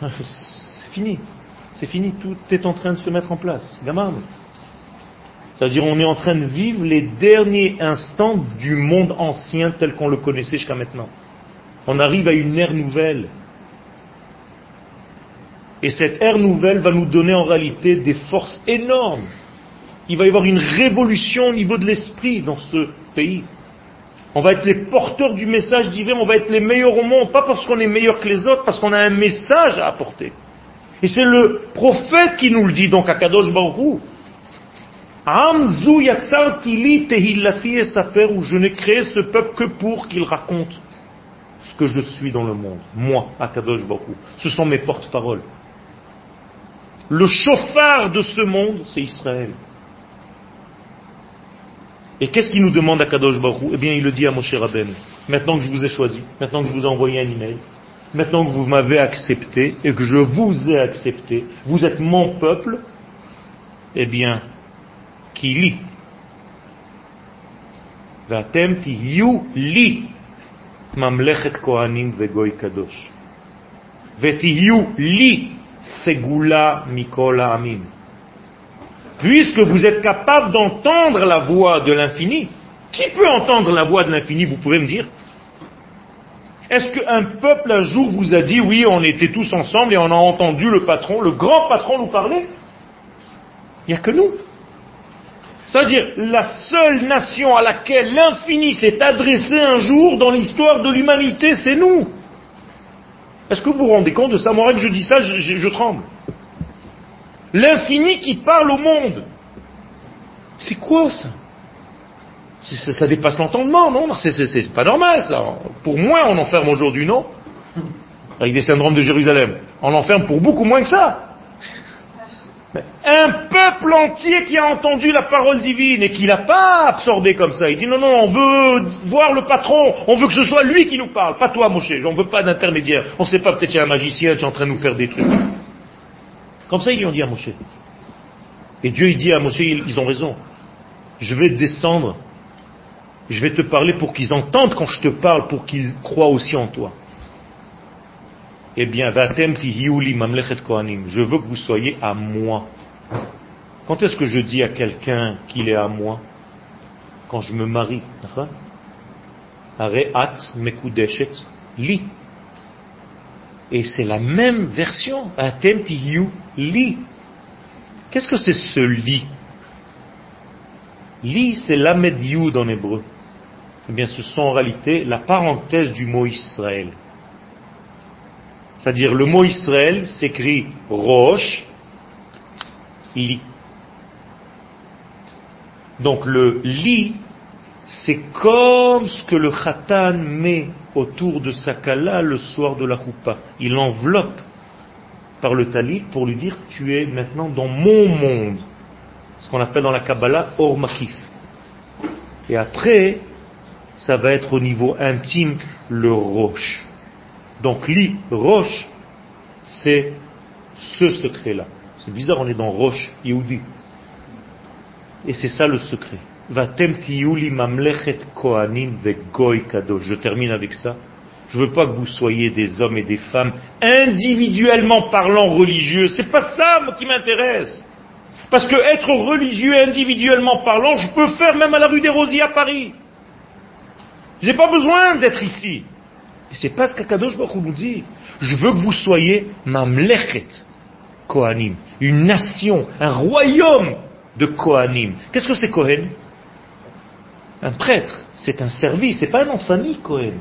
C'est fini. C'est fini. Tout est en train de se mettre en place. C'est-à-dire on est en train de vivre les derniers instants du monde ancien tel qu'on le connaissait jusqu'à maintenant. On arrive à une ère nouvelle. Et cette ère nouvelle va nous donner en réalité des forces énormes. Il va y avoir une révolution au niveau de l'esprit dans ce pays. On va être les porteurs du message divin, on va être les meilleurs au monde, pas parce qu'on est meilleur que les autres, parce qu'on a un message à apporter. Et c'est le prophète qui nous le dit donc à Kadosh Baruch Amzu Safer, où je n'ai créé ce peuple que pour qu'il raconte ce que je suis dans le monde. Moi, Akadosh Baruch Ce sont mes porte-paroles. Le chauffard de ce monde, c'est Israël. Et qu'est-ce qu'il nous demande à Kadosh Baruch Eh bien, il le dit à Moshe Rabben. Maintenant que je vous ai choisi, maintenant que je vous ai envoyé un email, maintenant que vous m'avez accepté et que je vous ai accepté, vous êtes mon peuple, eh bien, qui lit ואתם תהיו li mamlechet kohanim vegoy kadosh. ותהיו li Segula Mikola Amin. Puisque vous êtes capable d'entendre la voix de l'infini, qui peut entendre la voix de l'infini, vous pouvez me dire Est-ce qu'un peuple un jour vous a dit, oui, on était tous ensemble et on a entendu le patron, le grand patron nous parler? Il n'y a que nous. C'est-à-dire la seule nation à laquelle l'infini s'est adressé un jour dans l'histoire de l'humanité, c'est nous. Est-ce que vous vous rendez compte de ça Moi, que je dis ça, je, je tremble. L'infini qui parle au monde. C'est quoi ça? Ça, dépasse l'entendement, non C'est pas normal, ça. Pour moins, on enferme aujourd'hui, non Avec des syndromes de Jérusalem. On enferme pour beaucoup moins que ça. Un peuple entier qui a entendu la parole divine et qui l'a pas absorbé comme ça. Il dit non, non, on veut voir le patron, on veut que ce soit lui qui nous parle, pas toi, Moshe. On veut pas d'intermédiaire. On sait pas, peut-être qu'il y a un magicien qui est en train de nous faire des trucs. Comme ça, ils lui ont dit à Moshe. Et Dieu, il dit à Moshe, ils ont raison. Je vais descendre je vais te parler pour qu'ils entendent quand je te parle, pour qu'ils croient aussi en toi. Eh bien, je veux que vous soyez à moi. Quand est-ce que je dis à quelqu'un qu'il est à moi? Quand je me marie. li. Et c'est la même version. Li. Qu'est-ce que c'est ce lit Li, c'est l'amed yud en hébreu. Eh bien, ce sont en réalité la parenthèse du mot Israël. C'est-à-dire, le mot Israël s'écrit Roche, Li. Donc, le Li, c'est comme ce que le Khatan met autour de sa kala le soir de la choupa. Il enveloppe par le talit pour lui dire tu es maintenant dans mon monde. Ce qu'on appelle dans la Kabbalah Or Makif. Et après, ça va être au niveau intime le roche. Donc li, roche, c'est ce secret-là. C'est bizarre, on est dans roche, Yehudi. Et c'est ça le secret. Je termine avec ça. Je veux pas que vous soyez des hommes et des femmes individuellement parlant religieux. C'est pas ça qui m'intéresse. Parce que être religieux individuellement parlant, je peux faire même à la rue des Rosiers à Paris. J'ai pas besoin d'être ici. C'est pas ce qu'Akadosh Baruch nous dit. Je veux que vous soyez mamlechet Kohanim. Une nation, un royaume de Kohanim. Qu'est-ce que c'est Kohen? Un prêtre. C'est un service. C'est pas un famille, Kohen.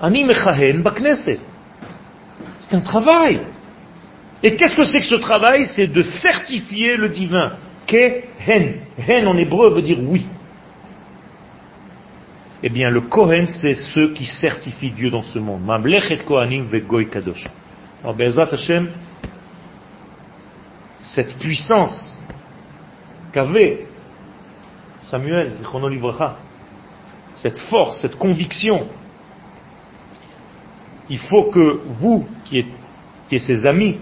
Ani mechahen bakneset. C'est un travail. Et qu'est-ce que c'est que ce travail? C'est de certifier le divin. Kehen. Hen en hébreu veut dire oui. Eh bien, le Kohen, c'est ceux qui certifient Dieu dans ce monde. Mamlechet Kohanim vegoy kadosh. Alors, Bezat Hashem, cette puissance qu'avait Samuel, cette force, cette conviction, il faut que vous, qui êtes ses amis,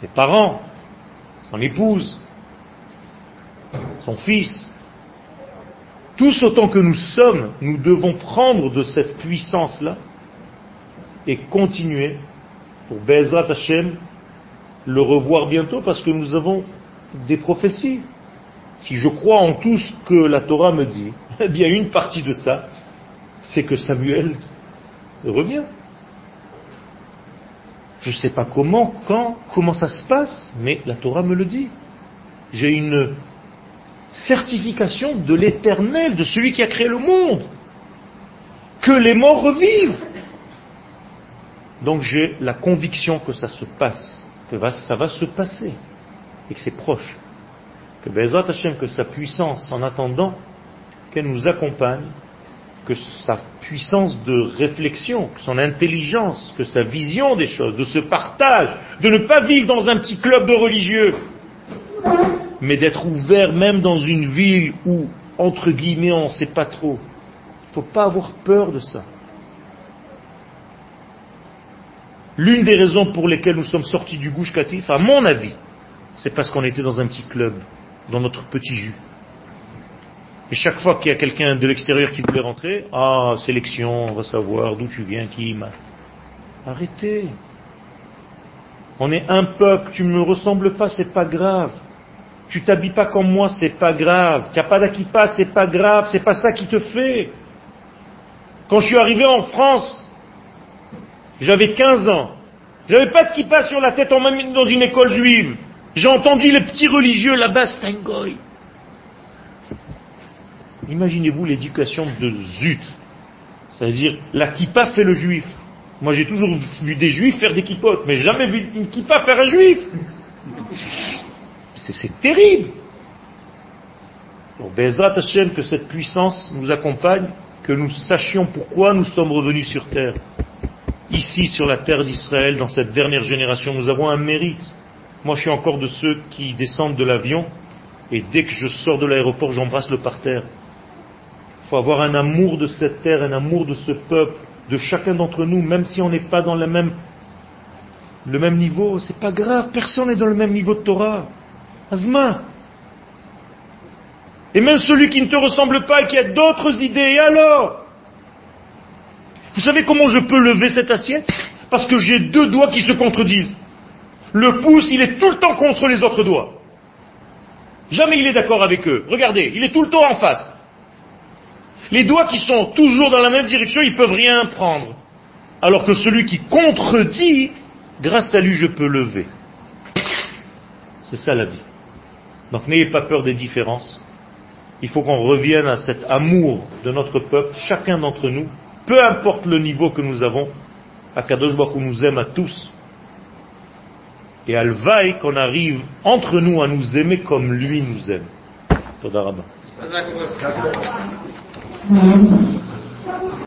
ses parents, son épouse, son fils, tous autant que nous sommes, nous devons prendre de cette puissance-là et continuer pour Bezrat Hashem le revoir bientôt parce que nous avons des prophéties. Si je crois en tout ce que la Torah me dit, eh bien une partie de ça, c'est que Samuel revient. Je ne sais pas comment, quand, comment ça se passe, mais la Torah me le dit. J'ai une certification de l'éternel, de celui qui a créé le monde. Que les morts revivent. Donc j'ai la conviction que ça se passe, que ça va se passer, et que c'est proche. Que Bezat Hashem, que sa puissance, en attendant, qu'elle nous accompagne, que sa puissance de réflexion, son intelligence, que sa vision des choses, de ce partage, de ne pas vivre dans un petit club de religieux, mais d'être ouvert même dans une ville où, entre guillemets, on ne sait pas trop. Il ne faut pas avoir peur de ça. L'une des raisons pour lesquelles nous sommes sortis du Gouche Katif, à mon avis, c'est parce qu'on était dans un petit club, dans notre petit jus. Et chaque fois qu'il y a quelqu'un de l'extérieur qui voulait rentrer, ah, sélection, on va savoir d'où tu viens, qui m'a. Arrêtez. On est un peuple, tu ne me ressembles pas, c'est pas grave. Tu t'habilles pas comme moi, c'est pas grave. Tu n'as pas d'aquippa, c'est pas grave. C'est pas ça qui te fait. Quand je suis arrivé en France, j'avais 15 ans. J'avais pas de kippa sur la tête, on m'a mis dans une école juive. J'ai entendu les petits religieux là-bas, Stengoy. Imaginez-vous l'éducation de Zut. C'est-à-dire, la kippa fait le juif. Moi, j'ai toujours vu des juifs faire des kippotes, mais jamais vu une kippa faire un juif. C'est terrible. Donc, Bezrat Hashem, que cette puissance nous accompagne, que nous sachions pourquoi nous sommes revenus sur terre. Ici, sur la terre d'Israël, dans cette dernière génération, nous avons un mérite. Moi, je suis encore de ceux qui descendent de l'avion, et dès que je sors de l'aéroport, j'embrasse le parterre. Il faut avoir un amour de cette terre, un amour de ce peuple, de chacun d'entre nous, même si on n'est pas dans le même, le même niveau, c'est pas grave, personne n'est dans le même niveau de Torah. Et même celui qui ne te ressemble pas et qui a d'autres idées, et alors? Vous savez comment je peux lever cette assiette? Parce que j'ai deux doigts qui se contredisent. Le pouce, il est tout le temps contre les autres doigts. Jamais il est d'accord avec eux. Regardez, il est tout le temps en face. Les doigts qui sont toujours dans la même direction, ils ne peuvent rien prendre. Alors que celui qui contredit, grâce à lui, je peux lever. C'est ça la vie. Donc n'ayez pas peur des différences. Il faut qu'on revienne à cet amour de notre peuple, chacun d'entre nous, peu importe le niveau que nous avons, Akadosh Baruch nous aime à tous. Et Alvaï qu'on arrive entre nous à nous aimer comme lui nous aime.